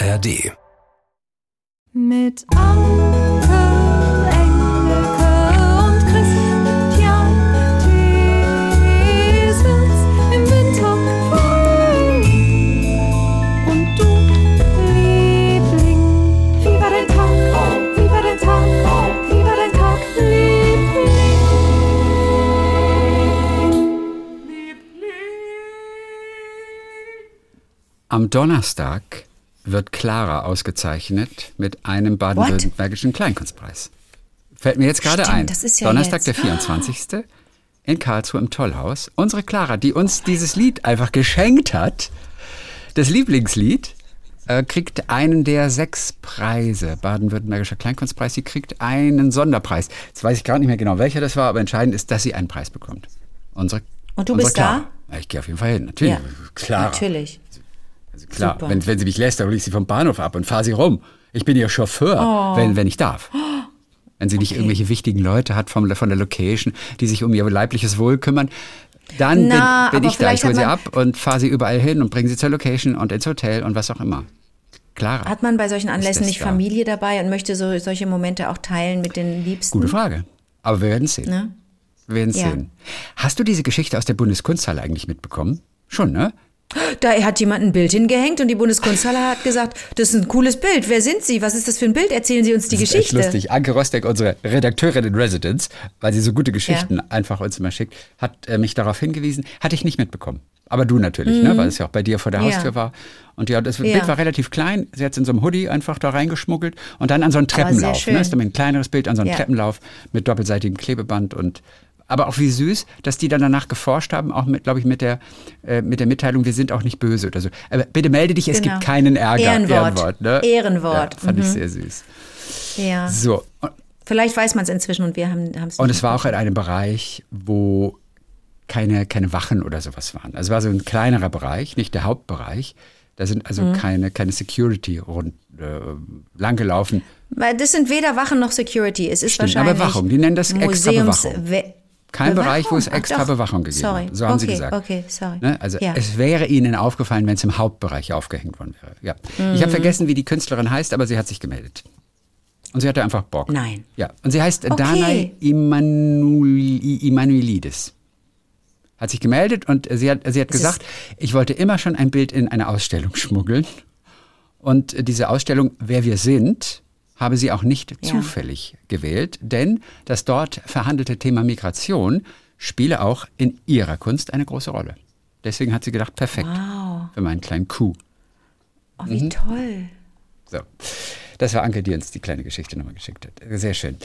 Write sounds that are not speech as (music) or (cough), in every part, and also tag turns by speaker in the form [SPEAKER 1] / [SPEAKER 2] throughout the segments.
[SPEAKER 1] ARD.
[SPEAKER 2] Mit Anke, Engelke und Christian Thiesens im Windhoek Und du, Liebling, wie war dein Tag? Wie war dein Tag? Wie war dein Tag,
[SPEAKER 3] Am Donnerstag wird Clara ausgezeichnet mit einem baden-württembergischen Kleinkunstpreis. Fällt mir jetzt gerade ein.
[SPEAKER 4] das ist ja
[SPEAKER 3] Donnerstag,
[SPEAKER 4] jetzt.
[SPEAKER 3] der 24. in Karlsruhe im Tollhaus. Unsere Clara, die uns dieses Lied einfach geschenkt hat, das Lieblingslied, äh, kriegt einen der sechs Preise. Baden-Württembergischer Kleinkunstpreis. Sie kriegt einen Sonderpreis. Jetzt weiß ich gerade nicht mehr genau, welcher das war, aber entscheidend ist, dass sie einen Preis bekommt. Unsere,
[SPEAKER 4] Und du bist
[SPEAKER 3] Clara. Ja, ich gehe auf jeden Fall hin. Natürlich.
[SPEAKER 4] Ja,
[SPEAKER 3] Clara.
[SPEAKER 4] Natürlich.
[SPEAKER 3] Also klar,
[SPEAKER 4] Super.
[SPEAKER 3] wenn, wenn sie mich lässt, dann hole ich sie vom Bahnhof ab und fahre sie rum. Ich bin ihr Chauffeur,
[SPEAKER 4] Oh.
[SPEAKER 3] wenn, wenn ich darf. Wenn sie nicht irgendwelche wichtigen Leute hat vom, von der Location, die sich um ihr leibliches Wohl kümmern, dann
[SPEAKER 4] Na,
[SPEAKER 3] bin, bin ich da. Ich hole sie ab und fahre sie überall hin und bringe sie zur Location und ins Hotel und was auch immer. Clara.
[SPEAKER 4] Hat man bei solchen Anlässen nicht
[SPEAKER 3] da?
[SPEAKER 4] Familie dabei und möchte so, solche Momente auch teilen mit den Liebsten?
[SPEAKER 3] Gute Frage. Aber wir werden es sehen.
[SPEAKER 4] Ne?
[SPEAKER 3] Wir werden es
[SPEAKER 4] Ja.
[SPEAKER 3] sehen. Hast du diese Geschichte aus der Bundeskunsthalle eigentlich mitbekommen? Schon, ne?
[SPEAKER 4] Da hat jemand ein Bild hingehängt und die Bundeskunsthalle hat gesagt, das ist ein cooles Bild. Wer sind Sie? Was ist das für ein Bild? Erzählen Sie uns die
[SPEAKER 3] Das ist echt
[SPEAKER 4] Geschichte.
[SPEAKER 3] lustig. Anke Rostek, unsere Redakteurin in Residence, weil sie so gute Geschichten einfach uns immer schickt, hat äh, mich darauf hingewiesen. Hatte ich nicht mitbekommen. Aber du natürlich, ne? weil es ja auch bei dir vor der
[SPEAKER 4] Mhm. Ja.
[SPEAKER 3] Haustür war. Und ja, das
[SPEAKER 4] Ja.
[SPEAKER 3] Bild war relativ klein. Sie hat es in so einem Hoodie einfach da reingeschmuggelt und dann an so einen Treppenlauf. Ne? Ist dann ein kleineres Bild an so einen
[SPEAKER 4] Ja.
[SPEAKER 3] Treppenlauf mit doppelseitigem Klebeband und aber auch wie süß, dass die dann danach geforscht haben, auch mit, glaube ich, mit der, äh, mit der Mitteilung, wir sind auch nicht böse oder so. Aber bitte melde dich, es
[SPEAKER 4] Genau.
[SPEAKER 3] gibt keinen Ärger.
[SPEAKER 4] Ehrenwort.
[SPEAKER 3] ne?
[SPEAKER 4] Ehrenwort.
[SPEAKER 3] Ja, fand ich
[SPEAKER 4] Mhm.
[SPEAKER 3] sehr süß.
[SPEAKER 4] Ja.
[SPEAKER 3] So,
[SPEAKER 4] Vielleicht weiß man es inzwischen und wir haben es
[SPEAKER 3] Und es war auch in einem Bereich, wo keine, keine Wachen oder sowas waren. Also es war so ein kleinerer Bereich, nicht der Hauptbereich. Da sind also
[SPEAKER 4] Mhm.
[SPEAKER 3] keine, keine Security rund, äh, langgelaufen.
[SPEAKER 4] Weil Das sind weder Wachen noch Security. Es ist
[SPEAKER 3] Stimmt,
[SPEAKER 4] wahrscheinlich
[SPEAKER 3] Überwachung. Die nennen das extra
[SPEAKER 4] Museums
[SPEAKER 3] Bewachung.
[SPEAKER 4] We-
[SPEAKER 3] Kein Bereich, wo es
[SPEAKER 4] Bewachung? Ach
[SPEAKER 3] extra
[SPEAKER 4] doch.
[SPEAKER 3] Bewachung gegeben
[SPEAKER 4] sorry.
[SPEAKER 3] hat. So haben
[SPEAKER 4] okay,
[SPEAKER 3] sie gesagt.
[SPEAKER 4] Okay, sorry.
[SPEAKER 3] Ne? Also
[SPEAKER 4] ja.
[SPEAKER 3] es wäre ihnen aufgefallen, wenn es im Hauptbereich aufgehängt worden wäre. Ja. Ich
[SPEAKER 4] Mhm.
[SPEAKER 3] habe vergessen, wie die Künstlerin heißt, aber sie hat sich gemeldet. Und sie hatte einfach Bock.
[SPEAKER 4] Nein.
[SPEAKER 3] Ja. Und sie heißt
[SPEAKER 4] Okay.
[SPEAKER 3] Danai Immanuel- Immanuelidis. Hat sich gemeldet und sie hat, sie hat
[SPEAKER 4] Es
[SPEAKER 3] gesagt, ich wollte immer schon ein Bild in eine Ausstellung schmuggeln. Und diese Ausstellung, wer wir sind, habe sie auch nicht
[SPEAKER 4] Ja.
[SPEAKER 3] zufällig gewählt, denn das dort verhandelte Thema Migration spiele auch in ihrer Kunst eine große Rolle. Deswegen hat sie gedacht, perfekt
[SPEAKER 4] Wow.
[SPEAKER 3] für meinen kleinen Coup.
[SPEAKER 4] Oh, wie
[SPEAKER 3] Mhm.
[SPEAKER 4] toll.
[SPEAKER 3] So, das war Anke, die uns die kleine Geschichte nochmal geschickt hat. Sehr schön.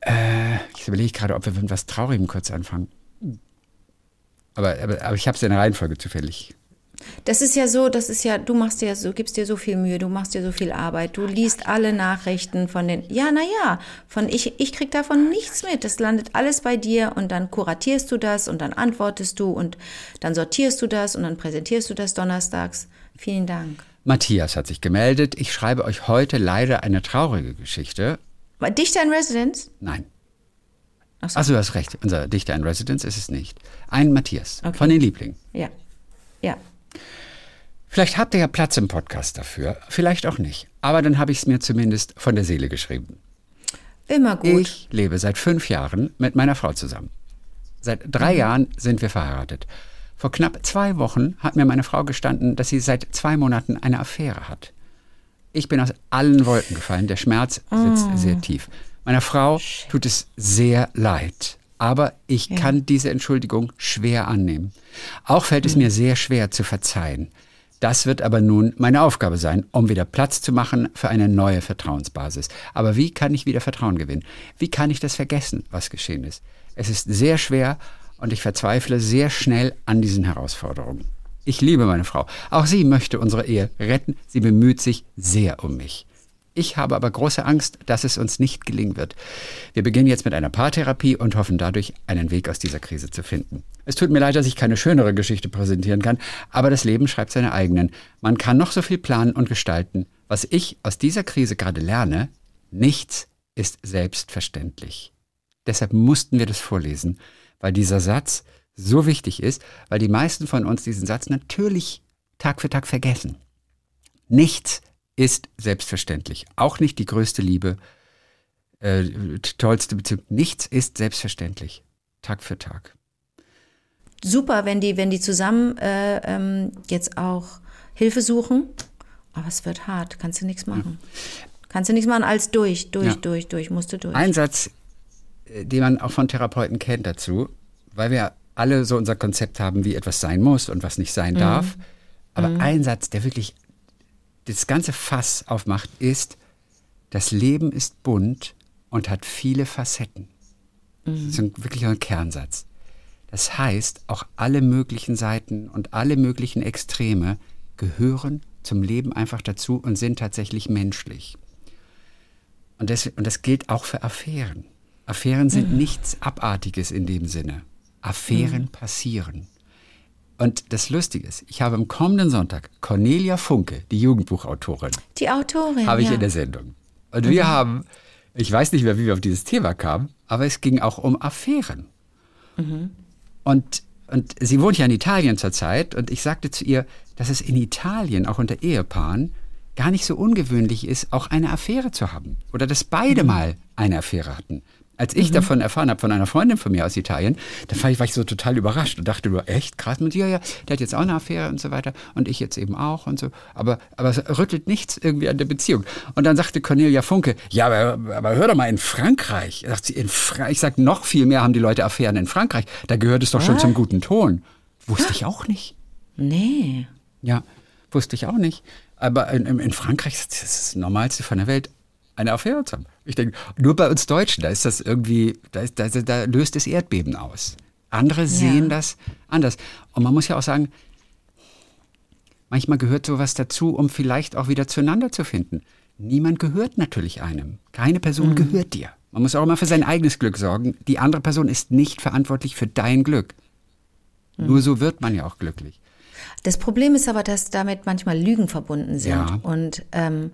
[SPEAKER 3] Äh, ich überlege gerade, ob wir mit was Traurigem kurz anfangen. Aber, aber, aber ich habe es in der Reihenfolge zufällig.
[SPEAKER 4] Das ist ja so, das ist ja, du machst dir so, gibst dir so viel Mühe, du machst dir so viel Arbeit, du liest alle Nachrichten von den, ja, naja, von ich, ich krieg davon nichts mit. Das landet alles bei dir und dann kuratierst du das und dann antwortest du und dann sortierst du das und dann präsentierst du das donnerstags. Vielen Dank.
[SPEAKER 3] Matthias hat sich gemeldet. Ich schreibe euch heute leider eine traurige Geschichte.
[SPEAKER 4] War Dichter in Residence?
[SPEAKER 3] Nein.
[SPEAKER 4] Ach so.
[SPEAKER 3] Achso, du hast recht. Unser Dichter in Residence ist es nicht. Ein Matthias
[SPEAKER 4] Okay.
[SPEAKER 3] von den Lieblingen.
[SPEAKER 4] Ja. Ja.
[SPEAKER 3] Vielleicht habt ihr ja Platz im Podcast dafür, vielleicht auch nicht. Aber dann habe ich es mir zumindest von der Seele geschrieben.
[SPEAKER 4] Immer gut.
[SPEAKER 3] Ich lebe seit fünf Jahren mit meiner Frau zusammen. Seit drei
[SPEAKER 4] Mhm.
[SPEAKER 3] Jahren sind wir verheiratet. Vor knapp zwei Wochen hat mir meine Frau gestanden, dass sie seit zwei Monaten eine Affäre hat. Ich bin aus allen Wolken gefallen. Der Schmerz sitzt
[SPEAKER 4] Oh.
[SPEAKER 3] sehr tief. Meiner Frau tut es sehr leid. Aber ich kann diese Entschuldigung schwer annehmen. Auch fällt
[SPEAKER 4] Hm.
[SPEAKER 3] es mir sehr schwer zu verzeihen. Das wird aber nun meine Aufgabe sein, um wieder Platz zu machen für eine neue Vertrauensbasis. Aber wie kann ich wieder Vertrauen gewinnen? Wie kann ich das vergessen, was geschehen ist? Es ist sehr schwer und ich verzweifle sehr schnell an diesen Herausforderungen. Ich liebe meine Frau. Auch sie möchte unsere Ehe retten. Sie bemüht sich sehr um mich. Ich habe aber große Angst, dass es uns nicht gelingen wird. Wir beginnen jetzt mit einer Paartherapie und hoffen dadurch, einen Weg aus dieser Krise zu finden. Es tut mir leid, dass ich keine schönere Geschichte präsentieren kann, aber das Leben schreibt seine eigenen. Man kann noch so viel planen und gestalten. Was ich aus dieser Krise gerade lerne, nichts ist selbstverständlich. Deshalb mussten wir das vorlesen, weil dieser Satz so wichtig ist, weil die meisten von uns diesen Satz natürlich Tag für Tag vergessen. Nichts ist selbstverständlich. Auch nicht die größte Liebe, äh, die tollste Beziehung. Nichts ist selbstverständlich. Tag für Tag.
[SPEAKER 4] Super, wenn die, wenn die zusammen äh, ähm, jetzt auch Hilfe suchen. Aber es wird hart, kannst du nichts machen. Kannst du nichts machen als durch, durch,
[SPEAKER 3] Ja.
[SPEAKER 4] durch, durch, musst du durch.
[SPEAKER 3] Ein Satz, äh, den man auch von Therapeuten kennt dazu, weil wir alle so unser Konzept haben, wie etwas sein muss und was nicht sein darf. Aber ein Satz, der wirklich das ganze Fass aufmacht, ist, das Leben ist bunt und hat viele Facetten. Das ist ein, wirklich ein Kernsatz. Das heißt, auch alle möglichen Seiten und alle möglichen Extreme gehören zum Leben einfach dazu und sind tatsächlich menschlich. Und das, und das gilt auch für Affären. Affären sind nichts Abartiges in dem Sinne. Affären passieren. Und das Lustige ist, ich habe am kommenden Sonntag Cornelia Funke, die Jugendbuchautorin,
[SPEAKER 4] die Autorin.
[SPEAKER 3] habe ich
[SPEAKER 4] ja.
[SPEAKER 3] in der Sendung. Und wir haben, ich weiß nicht mehr, wie wir auf dieses Thema kamen, aber es ging auch um Affären. Und, und sie wohnt ja in Italien zurzeit und ich sagte zu ihr, dass es in Italien, auch unter Ehepaaren, gar nicht so ungewöhnlich ist, auch eine Affäre zu haben. Oder dass beide mal eine Affäre hatten. Als ich davon erfahren habe von einer Freundin von mir aus Italien, da war ich, war ich so total überrascht und dachte nur, echt krass mit dir, ja, der hat jetzt auch eine Affäre und so weiter und ich jetzt eben auch und so. Aber, aber es rüttelt nichts irgendwie an der Beziehung. Und dann sagte Cornelia Funke, ja, aber, aber hör doch mal, in Frankreich, sagt sie, in Fra ich sag, noch viel mehr haben die Leute Affären in Frankreich. Da gehört es doch schon zum guten Ton. Wusste ich auch nicht.
[SPEAKER 4] Nee.
[SPEAKER 3] Ja, wusste ich auch nicht. Aber in, in in Frankreich ist das das Normalste von der Welt, eine Affäre zu haben. Ich denke, nur bei uns Deutschen, da ist das irgendwie, da, ist, da, da löst es Erdbeben aus. Andere sehen das anders. Und man muss ja auch sagen, manchmal gehört sowas dazu, um vielleicht auch wieder zueinander zu finden. Niemand gehört natürlich einem. Keine Person gehört dir. Man muss auch immer für sein eigenes Glück sorgen. Die andere Person ist nicht verantwortlich für dein Glück. Nur so wird man ja auch glücklich.
[SPEAKER 4] Das Problem ist aber, dass damit manchmal Lügen verbunden sind.
[SPEAKER 3] Ja.
[SPEAKER 4] Und ähm,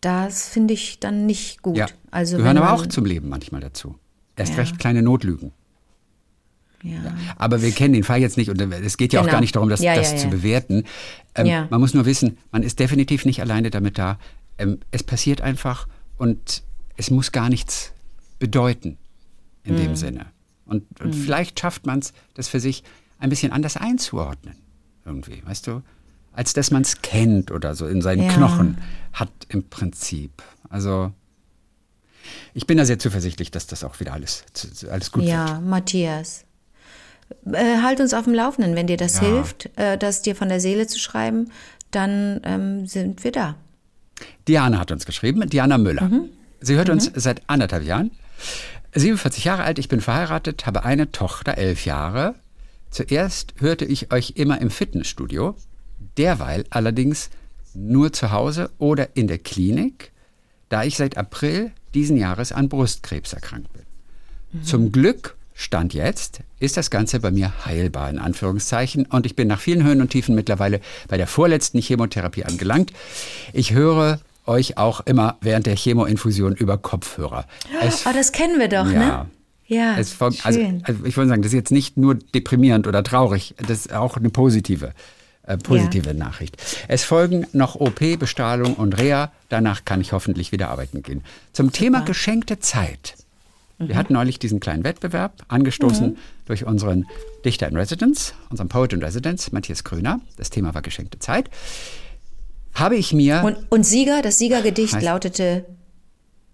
[SPEAKER 4] das finde ich dann nicht gut.
[SPEAKER 3] Ja,
[SPEAKER 4] Also
[SPEAKER 3] gehören aber auch zum Leben manchmal dazu. Erst
[SPEAKER 4] Ja.
[SPEAKER 3] recht kleine Notlügen.
[SPEAKER 4] Ja.
[SPEAKER 3] Aber wir kennen den Fall jetzt nicht und es geht ja auch
[SPEAKER 4] Genau.
[SPEAKER 3] gar nicht darum, das,
[SPEAKER 4] Ja,
[SPEAKER 3] das
[SPEAKER 4] ja,
[SPEAKER 3] zu
[SPEAKER 4] ja.
[SPEAKER 3] bewerten. Ähm,
[SPEAKER 4] Ja.
[SPEAKER 3] Man muss nur wissen, man ist definitiv nicht alleine damit da. Ähm, es passiert einfach und es muss gar nichts bedeuten in
[SPEAKER 4] Mhm.
[SPEAKER 3] dem Sinne. Und, und vielleicht schafft man es, das für sich ein bisschen anders einzuordnen. Irgendwie, weißt du? Als dass man es kennt oder so in seinen
[SPEAKER 4] Ja.
[SPEAKER 3] Knochen hat im Prinzip. Also ich bin da sehr zuversichtlich, dass das auch wieder alles, alles gut wird.
[SPEAKER 4] Ja, Matthias. Äh, halt uns auf dem Laufenden. Wenn dir das
[SPEAKER 3] Ja.
[SPEAKER 4] hilft, äh, das dir von der Seele zu schreiben, dann ähm, sind wir da.
[SPEAKER 3] Diana hat uns geschrieben, Diana Müller.
[SPEAKER 4] Mhm.
[SPEAKER 3] Sie hört uns seit anderthalb Jahren. 47 Jahre alt, ich bin verheiratet, habe eine Tochter, elf Jahre. Zuerst hörte ich euch immer im Fitnessstudio, derweil allerdings nur zu Hause oder in der Klinik, da ich seit April diesen Jahres an Brustkrebs erkrankt bin. Zum Glück, Stand jetzt, ist das Ganze bei mir heilbar, in Anführungszeichen, und ich bin nach vielen Höhen und Tiefen mittlerweile bei der vorletzten Chemotherapie angelangt. Ich höre euch auch immer während der Chemoinfusion über Kopfhörer. Es,
[SPEAKER 4] Oh, das kennen wir doch,
[SPEAKER 3] ja.
[SPEAKER 4] ne? Ja,
[SPEAKER 3] es also,
[SPEAKER 4] schön.
[SPEAKER 3] also ich wollte sagen, das ist jetzt nicht nur deprimierend oder traurig, das ist auch eine positive, äh, positive Nachricht. Es folgen noch OP, Bestrahlung und Reha. Danach kann ich hoffentlich wieder arbeiten gehen. Zum Thema geschenkte Zeit. Wir hatten neulich diesen kleinen Wettbewerb, angestoßen durch unseren Dichter in Residence, unseren Poet in Residence, Matthias Kröner. Das Thema war geschenkte Zeit. Habe ich mir
[SPEAKER 4] und, und Sieger, das Siegergedicht lautete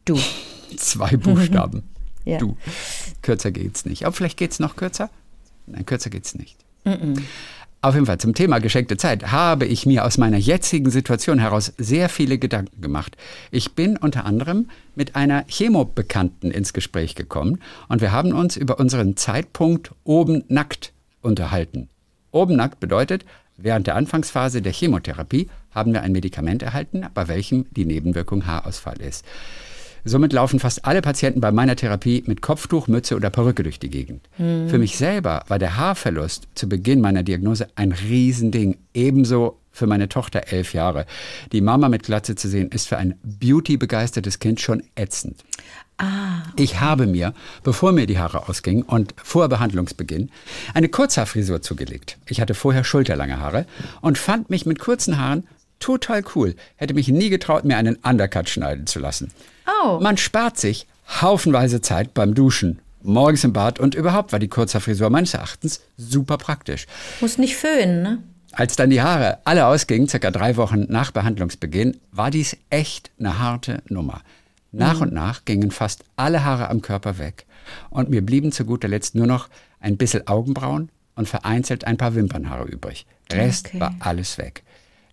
[SPEAKER 4] Du. (laughs)
[SPEAKER 3] zwei Buchstaben. (laughs)
[SPEAKER 4] Ja.
[SPEAKER 3] Du. Kürzer geht's nicht. Aber vielleicht geht's noch kürzer? Nein, kürzer geht's nicht. Auf jeden Fall zum Thema geschenkte Zeit habe ich mir aus meiner jetzigen Situation heraus sehr viele Gedanken gemacht. Ich bin unter anderem mit einer Chemobekannten ins Gespräch gekommen und wir haben uns über unseren Zeitpunkt oben nackt unterhalten. Oben nackt bedeutet, während der Anfangsphase der Chemotherapie haben wir ein Medikament erhalten, bei welchem die Nebenwirkung Haarausfall ist. Somit laufen fast alle Patienten bei meiner Therapie mit Kopftuch, Mütze oder Perücke durch die Gegend. Für mich selber war der Haarverlust zu Beginn meiner Diagnose ein Riesending. Ebenso für meine Tochter elf Jahre. Die Mama mit Glatze zu sehen, ist für ein beauty-begeistertes Kind schon ätzend. Ich habe mir, bevor mir die Haare ausgingen und vor Behandlungsbeginn, eine Kurzhaarfrisur zugelegt. Ich hatte vorher schulterlange Haare und fand mich mit kurzen Haaren total cool. Hätte mich nie getraut, mir einen Undercut schneiden zu lassen.
[SPEAKER 4] Oh.
[SPEAKER 3] Man spart sich haufenweise Zeit beim Duschen, morgens im Bad und überhaupt war die Kurzhaarfrisur meines Erachtens super praktisch.
[SPEAKER 4] Muss nicht föhnen, ne?
[SPEAKER 3] Als dann die Haare alle ausgingen, circa drei Wochen nach Behandlungsbeginn, war dies echt eine harte Nummer. Nach und nach gingen fast alle Haare am Körper weg und mir blieben zu guter Letzt nur noch ein bisschen Augenbrauen und vereinzelt ein paar Wimpernhaare übrig. Rest
[SPEAKER 4] Okay.
[SPEAKER 3] war alles weg.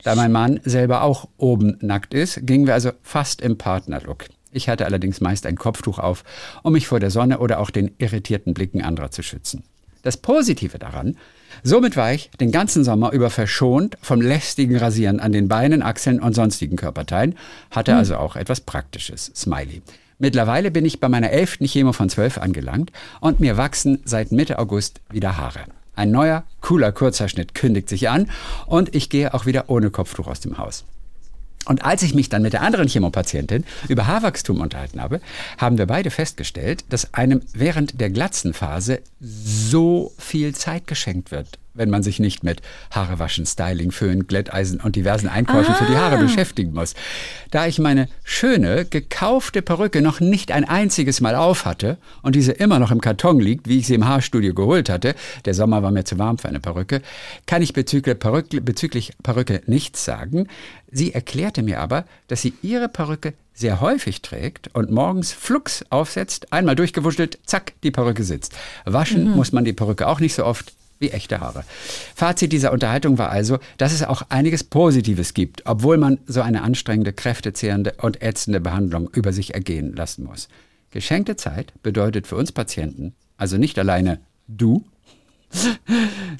[SPEAKER 3] Da mein Mann selber auch oben nackt ist, gingen wir also fast im Partnerlook. Ich hatte allerdings meist ein Kopftuch auf, um mich vor der Sonne oder auch den irritierten Blicken anderer zu schützen. Das Positive daran, somit war ich den ganzen Sommer über verschont vom lästigen Rasieren an den Beinen, Achseln und sonstigen Körperteilen, hatte also auch etwas Praktisches. Smiley. Mittlerweile bin ich bei meiner elften Chemo von 12 angelangt und mir wachsen seit Mitte August wieder Haare. Ein neuer, cooler Kurzhaarschnitt kündigt sich an und ich gehe auch wieder ohne Kopftuch aus dem Haus. Und als ich mich dann mit der anderen Chemopatientin über Haarwachstum unterhalten habe, haben wir beide festgestellt, dass einem während der Glatzenphase so viel Zeit geschenkt wird, wenn man sich nicht mit Haare waschen, Styling, Föhn, Glätteisen und diversen Einkäufen für die Haare beschäftigen muss. Da ich meine schöne, gekaufte Perücke noch nicht ein einziges Mal auf hatte und diese immer noch im Karton liegt, wie ich sie im Haarstudio geholt hatte, der Sommer war mir zu warm für eine Perücke, kann ich bezüglich Perücke, bezüglich Perücke nichts sagen. Sie erklärte mir aber, dass sie ihre Perücke sehr häufig trägt und morgens flugs aufsetzt, einmal durchgewuschelt, zack, die Perücke sitzt. Waschen muss man die Perücke auch nicht so oft wie echte Haare. Fazit dieser Unterhaltung war also, dass es auch einiges Positives gibt, obwohl man so eine anstrengende, kräftezehrende und ätzende Behandlung über sich ergehen lassen muss. Geschenkte Zeit bedeutet für uns Patienten also nicht alleine du, (laughs)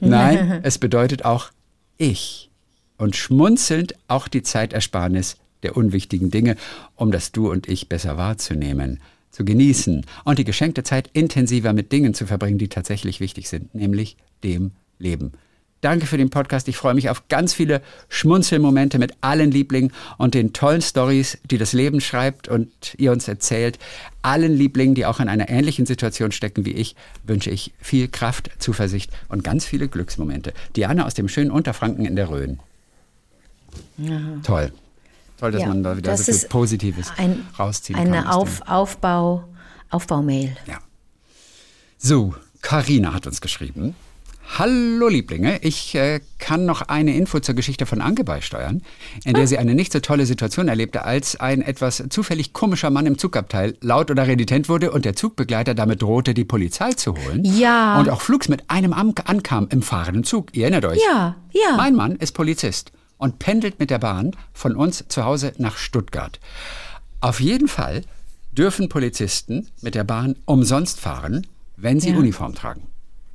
[SPEAKER 3] nein, (laughs) es bedeutet auch ich und schmunzelnd auch die Zeitersparnis der unwichtigen Dinge, um das Du und Ich besser wahrzunehmen, zu genießen und die geschenkte Zeit intensiver mit Dingen zu verbringen, die tatsächlich wichtig sind, nämlich dem Leben. Danke für den Podcast. Ich freue mich auf ganz viele Schmunzelmomente mit allen Lieblingen und den tollen Stories, die das Leben schreibt und ihr uns erzählt. Allen Lieblingen, die auch in einer ähnlichen Situation stecken wie ich, wünsche ich viel Kraft, Zuversicht und ganz viele Glücksmomente. Diana aus dem schönen Unterfranken in der Rhön. Toll. Toll, dass
[SPEAKER 4] Ja,
[SPEAKER 3] man da wieder so viel Positives
[SPEAKER 4] ein,
[SPEAKER 3] rausziehen kann.
[SPEAKER 4] Eine
[SPEAKER 3] aus dem-
[SPEAKER 4] Auf, Aufbau, Aufbaumail.
[SPEAKER 3] Ja. So, Karina hat uns geschrieben. Hallo Lieblinge, ich äh, kann noch eine Info zur Geschichte von Anke beisteuern, in der sie eine nicht so tolle Situation erlebte, als ein etwas zufällig komischer Mann im Zugabteil laut oder renitent wurde und der Zugbegleiter damit drohte, die Polizei zu holen.
[SPEAKER 4] Ja.
[SPEAKER 3] Und auch flugs mit einem Am ankam im fahrenden Zug. Ihr erinnert euch?
[SPEAKER 4] Ja, ja.
[SPEAKER 3] Mein Mann ist Polizist und pendelt mit der Bahn von uns zu Hause nach Stuttgart. Auf jeden Fall dürfen Polizisten mit der Bahn umsonst fahren, wenn sie
[SPEAKER 4] Ja.
[SPEAKER 3] Uniform tragen.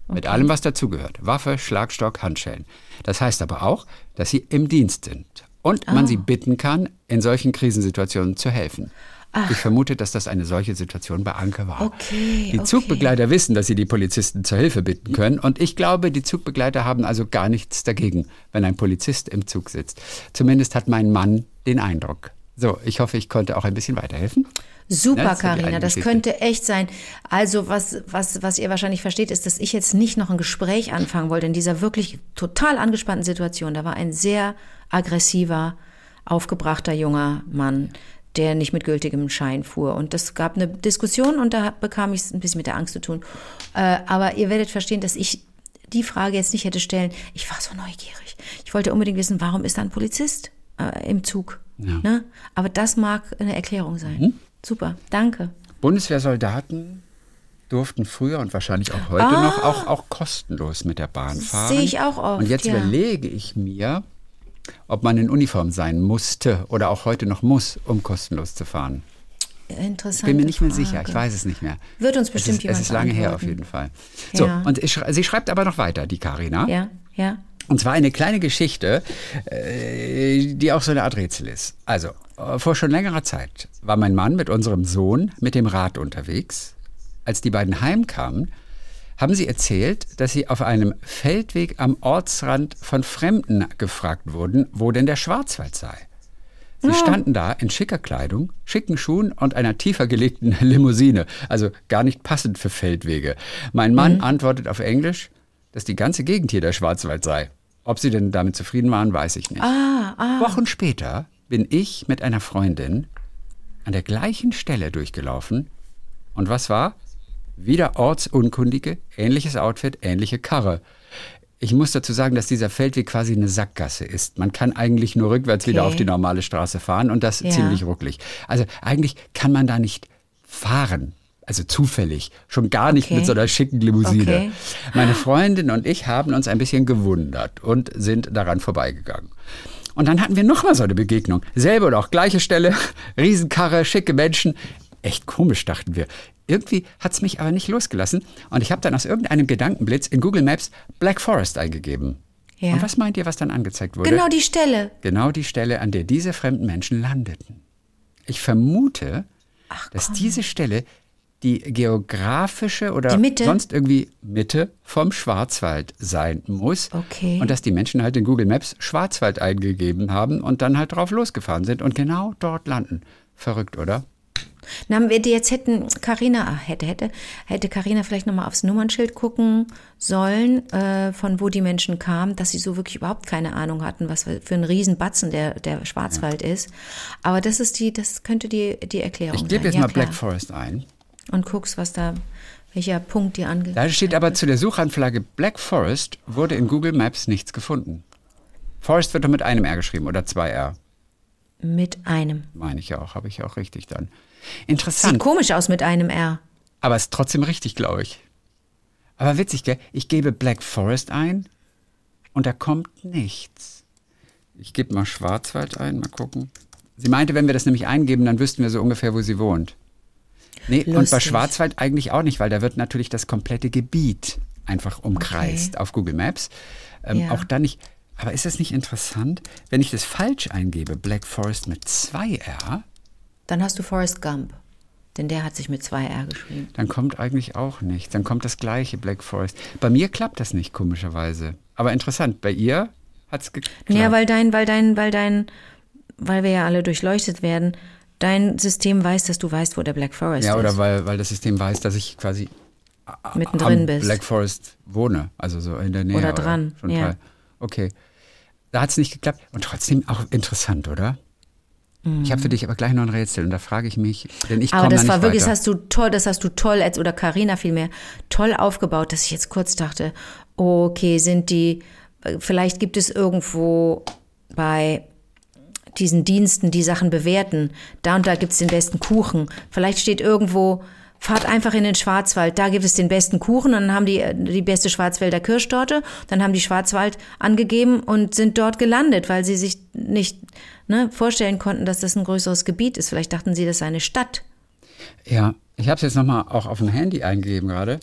[SPEAKER 3] Mit allem, was dazugehört. Waffe, Schlagstock, Handschellen. Das heißt aber auch, dass sie im Dienst sind und man
[SPEAKER 4] Ah.
[SPEAKER 3] sie bitten kann, in solchen Krisensituationen zu helfen. Ich vermute, dass das eine solche Situation bei Anke war.
[SPEAKER 4] Okay,
[SPEAKER 3] Die
[SPEAKER 4] okay.
[SPEAKER 3] Zugbegleiter wissen, dass sie die Polizisten zur Hilfe bitten können. Und ich glaube, die Zugbegleiter haben also gar nichts dagegen, wenn ein Polizist im Zug sitzt. Zumindest hat mein Mann den Eindruck. So, ich hoffe, ich konnte auch ein bisschen weiterhelfen.
[SPEAKER 4] Super,
[SPEAKER 3] Ja, das ja die
[SPEAKER 4] Karina, das könnte echt sein. Also, was, was, was ihr wahrscheinlich versteht, ist, dass ich jetzt nicht noch ein Gespräch anfangen wollte in dieser wirklich total angespannten Situation. Da war ein sehr aggressiver, aufgebrachter junger Mann, der nicht mit gültigem Schein fuhr. Und das gab eine Diskussion und da bekam ich es ein bisschen mit der Angst zu tun. Äh, aber ihr werdet verstehen, dass ich die Frage jetzt nicht hätte stellen. Ich war so neugierig. Ich wollte unbedingt wissen, warum ist da ein Polizist äh, im Zug? Ne? Aber das mag eine Erklärung sein.
[SPEAKER 3] Mhm.
[SPEAKER 4] Super, danke.
[SPEAKER 3] Bundeswehrsoldaten durften früher und wahrscheinlich auch heute noch auch, auch kostenlos mit der Bahn fahren.
[SPEAKER 4] Ah. Sehe ich auch oft,
[SPEAKER 3] Und jetzt
[SPEAKER 4] ja.
[SPEAKER 3] überlege ich mir, ob man in Uniform sein musste oder auch heute noch muss, um kostenlos zu fahren.
[SPEAKER 4] Interessant.
[SPEAKER 3] Bin mir nicht mehr sicher, ich weiß es nicht mehr.
[SPEAKER 4] Wird uns bestimmt
[SPEAKER 3] es ist,
[SPEAKER 4] jemand
[SPEAKER 3] Es ist lange her auf jeden Fall. So,
[SPEAKER 4] Ja.
[SPEAKER 3] und ich, sie schreibt aber noch weiter, die Karina.
[SPEAKER 4] Ja, ja.
[SPEAKER 3] Und zwar eine kleine Geschichte, äh, die auch so eine Art Rätsel ist. Also, vor schon längerer Zeit war mein Mann mit unserem Sohn mit dem Rad unterwegs. Als die beiden heimkamen, haben sie erzählt, dass sie auf einem Feldweg am Ortsrand von Fremden gefragt wurden, wo denn der Schwarzwald sei. Sie standen da in schicker Kleidung, schicken Schuhen und einer tiefer gelegten (laughs) Limousine, also gar nicht passend für Feldwege. Mein Mann antwortet auf Englisch, dass die ganze Gegend hier der Schwarzwald sei. Ob sie denn damit zufrieden waren, weiß ich nicht.
[SPEAKER 4] Ah, ah.
[SPEAKER 3] Wochen später bin ich mit einer Freundin an der gleichen Stelle durchgelaufen. Und was war? Wieder Ortsunkundige, ähnliches Outfit, ähnliche Karre. Ich muss dazu sagen, dass dieser Feldweg quasi eine Sackgasse ist. Man kann eigentlich nur rückwärts wieder
[SPEAKER 4] Okay.
[SPEAKER 3] auf die normale Straße fahren und das
[SPEAKER 4] Ja.
[SPEAKER 3] ziemlich rucklig. Also eigentlich kann man da nicht fahren. Also zufällig. Schon gar nicht
[SPEAKER 4] Okay.
[SPEAKER 3] mit so einer schicken Limousine.
[SPEAKER 4] Okay.
[SPEAKER 3] Meine Freundin und ich haben uns ein bisschen gewundert und sind daran vorbeigegangen. Und dann hatten wir nochmal so eine Begegnung. Selbe oder auch gleiche Stelle, (laughs) Riesenkarre, schicke Menschen. Echt komisch, dachten wir. Irgendwie hat es mich aber nicht losgelassen. Und ich habe dann aus irgendeinem Gedankenblitz in Google Maps Black Forest eingegeben.
[SPEAKER 4] Ja.
[SPEAKER 3] Und was meint ihr, was dann angezeigt wurde?
[SPEAKER 4] Genau die Stelle.
[SPEAKER 3] Genau die Stelle, an der diese fremden Menschen landeten. Ich vermute, dass diese Stelle die geografische oder sonst irgendwie Mitte vom Schwarzwald sein muss.
[SPEAKER 4] Okay.
[SPEAKER 3] Und dass die Menschen halt in Google Maps Schwarzwald eingegeben haben und dann halt drauf losgefahren sind und genau dort landen. Verrückt, oder?
[SPEAKER 4] Na, wir jetzt hätten, Carina, ah, hätte, hätte, hätte Carina vielleicht nochmal aufs Nummernschild gucken sollen, äh, von wo die Menschen kamen, dass sie so wirklich überhaupt keine Ahnung hatten, was für ein Riesenbatzen der, der Schwarzwald ist. Aber das ist die, das könnte die, die Erklärung
[SPEAKER 3] Ich gebe jetzt
[SPEAKER 4] ja,
[SPEAKER 3] mal
[SPEAKER 4] klar.
[SPEAKER 3] Black Forest ein.
[SPEAKER 4] Und guckst, was da, welcher Punkt dir ange...
[SPEAKER 3] Da steht aber zu der Suchanfrage Black Forest wurde in Google Maps nichts gefunden. Forest wird doch mit einem R geschrieben oder zwei R.
[SPEAKER 4] Mit einem.
[SPEAKER 3] Meine ich ja auch, habe ich auch richtig dann.
[SPEAKER 4] Sieht
[SPEAKER 3] Interessant,
[SPEAKER 4] komisch aus mit einem R.
[SPEAKER 3] aber ist trotzdem richtig, glaube ich. Aber witzig, gell? Ich gebe Black Forest ein und da kommt nichts. Ich gebe mal Schwarzwald ein, mal gucken. Sie meinte, wenn wir das nämlich eingeben, dann wüssten wir so ungefähr, wo sie wohnt. Nee, und bei
[SPEAKER 4] Lustig.
[SPEAKER 3] Schwarzwald eigentlich auch nicht, weil da wird natürlich das komplette Gebiet einfach umkreist auf Google Maps. Ähm,
[SPEAKER 4] Ja.
[SPEAKER 3] Auch da nicht. Aber ist das nicht interessant, wenn ich das falsch eingebe, Black Forest mit zwei R,
[SPEAKER 4] Dann hast du Forrest Gump. Denn der hat sich mit zwei R geschrieben.
[SPEAKER 3] dann kommt eigentlich auch nichts. Dann kommt das gleiche Black Forest. Bei mir klappt das nicht, komischerweise. Aber interessant, bei ihr hat es geklappt.
[SPEAKER 4] Ja, weil dein, weil dein, weil dein, weil wir ja alle durchleuchtet werden, dein System weiß, dass du weißt, wo der Black Forest
[SPEAKER 3] ja,
[SPEAKER 4] ist.
[SPEAKER 3] oder weil, weil das System weiß, dass ich quasi
[SPEAKER 4] mittendrin
[SPEAKER 3] am
[SPEAKER 4] bist.
[SPEAKER 3] Black Forest wohne, also so in der Nähe.
[SPEAKER 4] Oder dran,
[SPEAKER 3] schon
[SPEAKER 4] ja.
[SPEAKER 3] Teil. Okay. Da hat es nicht geklappt. Und trotzdem auch interessant, oder? Ich habe für dich aber gleich noch ein Rätsel und da frage ich mich, denn ich
[SPEAKER 4] Aber das war wirklich, das
[SPEAKER 3] weiter.
[SPEAKER 4] hast du toll, das hast du toll, als oder Karina vielmehr, toll aufgebaut, dass ich jetzt kurz dachte, okay, sind die, vielleicht gibt es irgendwo bei diesen Diensten, die Sachen bewerten, da und da gibt es den besten Kuchen. Vielleicht steht irgendwo, fahrt einfach in den Schwarzwald, da gibt es den besten Kuchen und dann haben die äh, die beste Schwarzwälder Kirschtorte, dann haben die Schwarzwald angegeben und sind dort gelandet, weil sie sich nicht ne, vorstellen konnten, dass das ein größeres Gebiet ist. Vielleicht dachten sie, das sei eine Stadt.
[SPEAKER 3] Ja, ich habe es jetzt nochmal auch auf dem Handy eingegeben gerade.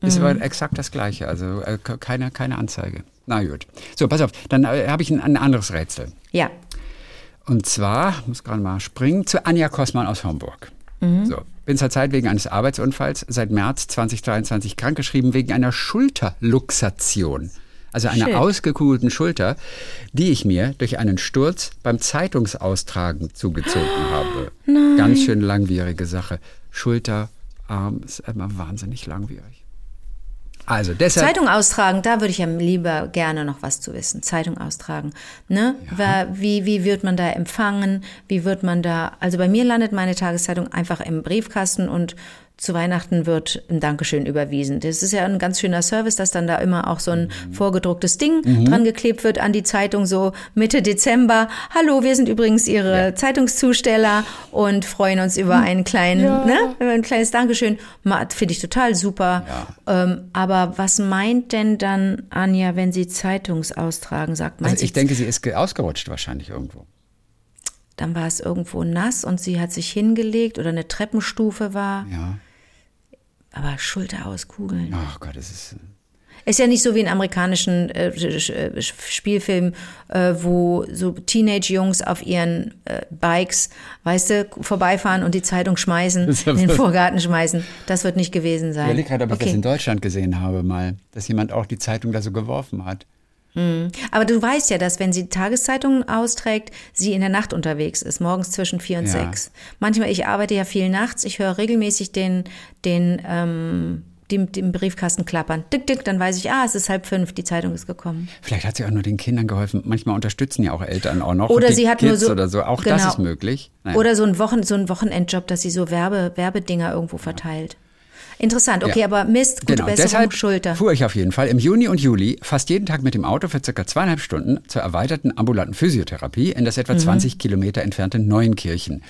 [SPEAKER 3] Ist
[SPEAKER 4] Mhm.
[SPEAKER 3] aber exakt das gleiche, also äh, ke- keine, keine Anzeige. Na gut. So, pass auf, dann äh, habe ich ein, ein anderes Rätsel.
[SPEAKER 4] Ja.
[SPEAKER 3] Und zwar, muss gerade mal springen, zu Anja Kossmann aus Homburg. So, bin zurzeit wegen eines Arbeitsunfalls seit März 2023 krankgeschrieben wegen einer Schulterluxation. Also einer
[SPEAKER 4] Shit.
[SPEAKER 3] ausgekugelten Schulter, die ich mir durch einen Sturz beim Zeitungsaustragen zugezogen (gasps) habe. Ganz schön langwierige Sache. Schulter, Arm ist immer wahnsinnig langwierig. Also deshalb.
[SPEAKER 4] Zeitung austragen, da würde ich ja lieber gerne noch was zu wissen. Zeitung austragen. Ne? Wer- Wie, wie wird man da empfangen? Wie wird man da, also bei mir landet meine Tageszeitung einfach im Briefkasten und zu Weihnachten wird ein Dankeschön überwiesen. Das ist ja ein ganz schöner Service, dass dann da immer auch so ein vorgedrucktes Ding dran geklebt wird an die Zeitung, so Mitte Dezember. Hallo, wir sind übrigens Ihre Zeitungszusteller und freuen uns über einen kleinen, ne, über ein kleines Dankeschön. Finde ich total super. Ähm, aber was meint denn dann Anja, wenn sie Zeitungsaustragen sagt? Meint
[SPEAKER 3] Also ich denke, sie ist ge- ausgerutscht wahrscheinlich irgendwo.
[SPEAKER 4] dann war es irgendwo nass und sie hat sich hingelegt oder eine Treppenstufe war.
[SPEAKER 3] Ja.
[SPEAKER 4] Aber Schulter auskugeln.
[SPEAKER 3] Oh Gott, es ist.
[SPEAKER 4] Ist ja nicht so wie in amerikanischen äh, Sch- Spielfilmen, äh, wo so Teenage-Jungs auf ihren äh, Bikes, weißt du, vorbeifahren und die Zeitung schmeißen, in den Vorgarten schmeißen. Das wird nicht gewesen
[SPEAKER 3] Ich
[SPEAKER 4] sein.
[SPEAKER 3] überlege gerade, ob ich das in Deutschland gesehen habe mal, dass jemand auch die Zeitung da so geworfen hat.
[SPEAKER 4] Aber du weißt ja, dass wenn sie Tageszeitungen austrägt, sie in der Nacht unterwegs ist, morgens zwischen vier und
[SPEAKER 3] Ja.
[SPEAKER 4] sechs. Manchmal, ich arbeite ja viel nachts, ich höre regelmäßig den, den ähm, dem, dem Briefkasten klappern. Dick, dick, dann weiß ich, ah, es ist halb fünf, die Zeitung ist gekommen.
[SPEAKER 3] Vielleicht hat sie auch nur den Kindern geholfen. Manchmal unterstützen ja auch Eltern auch noch.
[SPEAKER 4] Oder sie hat
[SPEAKER 3] Kids
[SPEAKER 4] nur so-
[SPEAKER 3] oder so. Auch das
[SPEAKER 4] genau.
[SPEAKER 3] ist möglich. Naja.
[SPEAKER 4] Oder so ein, Wochen, so ein Wochenendjob, dass sie so Werbe, Werbedinger irgendwo verteilt. Interessant, okay,
[SPEAKER 3] Ja.
[SPEAKER 4] aber Mist, gute
[SPEAKER 3] Genau,
[SPEAKER 4] Besserung,
[SPEAKER 3] deshalb
[SPEAKER 4] Schulter.
[SPEAKER 3] fuhr ich auf jeden Fall im Juni und Juli fast jeden Tag mit dem Auto für circa zweieinhalb Stunden zur erweiterten ambulanten Physiotherapie in das etwa
[SPEAKER 4] Mhm.
[SPEAKER 3] 20 Kilometer entfernte Neunkirchen.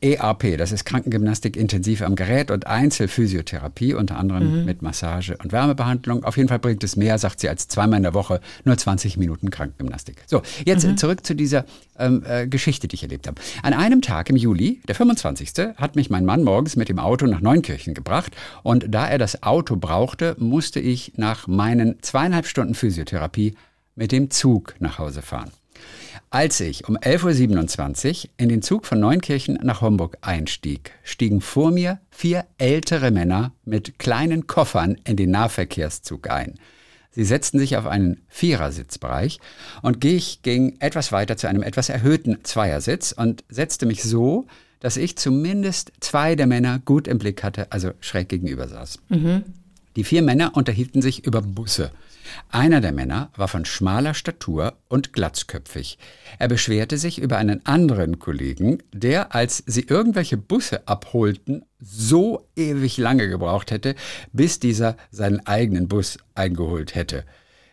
[SPEAKER 3] EAP, das ist Krankengymnastik intensiv am Gerät und Einzelphysiotherapie, unter
[SPEAKER 4] Mhm.
[SPEAKER 3] anderem mit Massage und Wärmebehandlung. Auf jeden Fall bringt es mehr, sagt sie, als zweimal in der Woche nur 20 Minuten Krankengymnastik. So, jetzt
[SPEAKER 4] Mhm.
[SPEAKER 3] zurück zu dieser ähm, äh, Geschichte, die ich erlebt habe. An einem Tag im Juli, der 25., hat mich mein Mann morgens mit dem Auto nach Neunkirchen gebracht und da er das Auto brauchte, musste ich nach meinen zweieinhalb Stunden Physiotherapie mit dem Zug nach Hause fahren. Als ich um 11.27 Uhr in den Zug von Neunkirchen nach Homburg einstieg, stiegen vor mir vier ältere Männer mit kleinen Koffern in den Nahverkehrszug ein. Sie setzten sich auf einen Vierersitzbereich und ich ging etwas weiter zu einem etwas erhöhten Zweiersitz und setzte mich so, dass ich zumindest zwei der Männer gut im Blick hatte, also schräg gegenüber saß. Die vier Männer unterhielten sich über Busse. Einer der Männer war von schmaler Statur und glatzköpfig. Er beschwerte sich über einen anderen Kollegen, der, als sie irgendwelche Busse abholten, so ewig lange gebraucht hätte, bis dieser seinen eigenen Bus eingeholt hätte.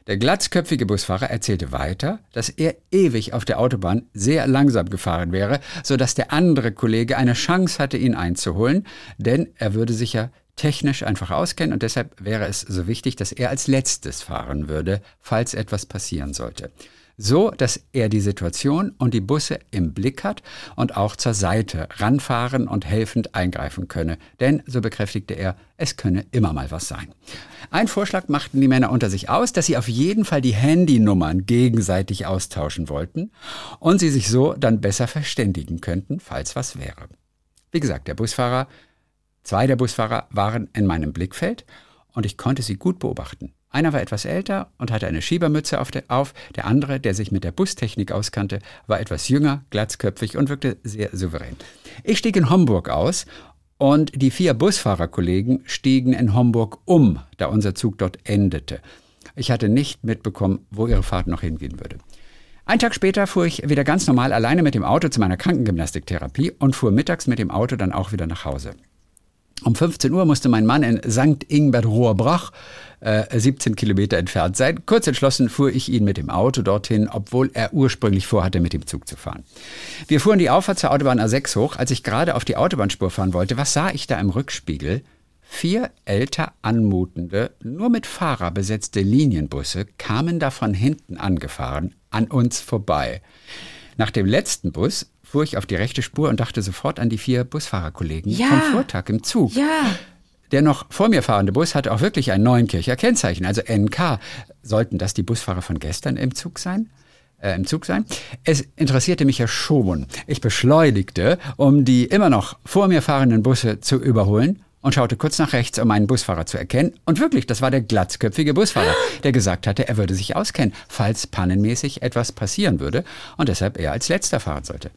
[SPEAKER 3] Der glatzköpfige Busfahrer erzählte weiter, dass er ewig auf der Autobahn sehr langsam gefahren wäre, so dass der andere Kollege eine Chance hatte, ihn einzuholen, denn er würde sich ja technisch einfach auskennen und deshalb wäre es so wichtig, dass er als letztes fahren würde, falls etwas passieren sollte. So, dass er die Situation und die Busse im Blick hat und auch zur Seite ranfahren und helfend eingreifen könne. Denn, so bekräftigte er, es könne immer mal was sein. Ein Vorschlag machten die Männer unter sich aus, dass sie auf jeden Fall die Handynummern gegenseitig austauschen wollten und sie sich so dann besser verständigen könnten, falls was wäre. Wie gesagt, der Busfahrer Zwei der Busfahrer waren in meinem Blickfeld und ich konnte sie gut beobachten. Einer war etwas älter und hatte eine Schiebermütze auf, der, auf. Der andere, der sich mit der Bustechnik auskannte, war etwas jünger, glatzköpfig und wirkte sehr souverän. Ich stieg in Homburg aus und die vier Busfahrerkollegen stiegen in Homburg um, da unser Zug dort endete. Ich hatte nicht mitbekommen, wo ihre Fahrt noch hingehen würde. Ein Tag später fuhr ich wieder ganz normal alleine mit dem Auto zu meiner Krankengymnastiktherapie und fuhr mittags mit dem Auto dann auch wieder nach Hause. Um 15 Uhr musste mein Mann in St. Ingbert Rohrbrach, äh, 17 Kilometer entfernt sein. Kurz entschlossen fuhr ich ihn mit dem Auto dorthin, obwohl er ursprünglich vorhatte, mit dem Zug zu fahren. Wir fuhren die Auffahrt zur Autobahn A6 hoch. Als ich gerade auf die Autobahnspur fahren wollte, was sah ich da im Rückspiegel? Vier älter anmutende, nur mit Fahrer besetzte Linienbusse kamen da von hinten angefahren, an uns vorbei. Nach dem letzten Bus fuhr ich auf die rechte Spur und dachte sofort an die vier Busfahrerkollegen
[SPEAKER 4] Ja.
[SPEAKER 3] vom Vortag im Zug.
[SPEAKER 4] Ja.
[SPEAKER 3] Der noch vor mir fahrende Bus hatte auch wirklich ein Neunkircher Kennzeichen, also NK. Sollten das die Busfahrer von gestern im Zug sein? Äh, Im Zug sein? Es interessierte mich ja schon. Ich beschleunigte, um die immer noch vor mir fahrenden Busse zu überholen und schaute kurz nach rechts, um einen Busfahrer zu erkennen. Und wirklich, das war der glatzköpfige Busfahrer, (gasps) der gesagt hatte, er würde sich auskennen, falls pannenmäßig etwas passieren würde und deshalb er als letzter fahren sollte.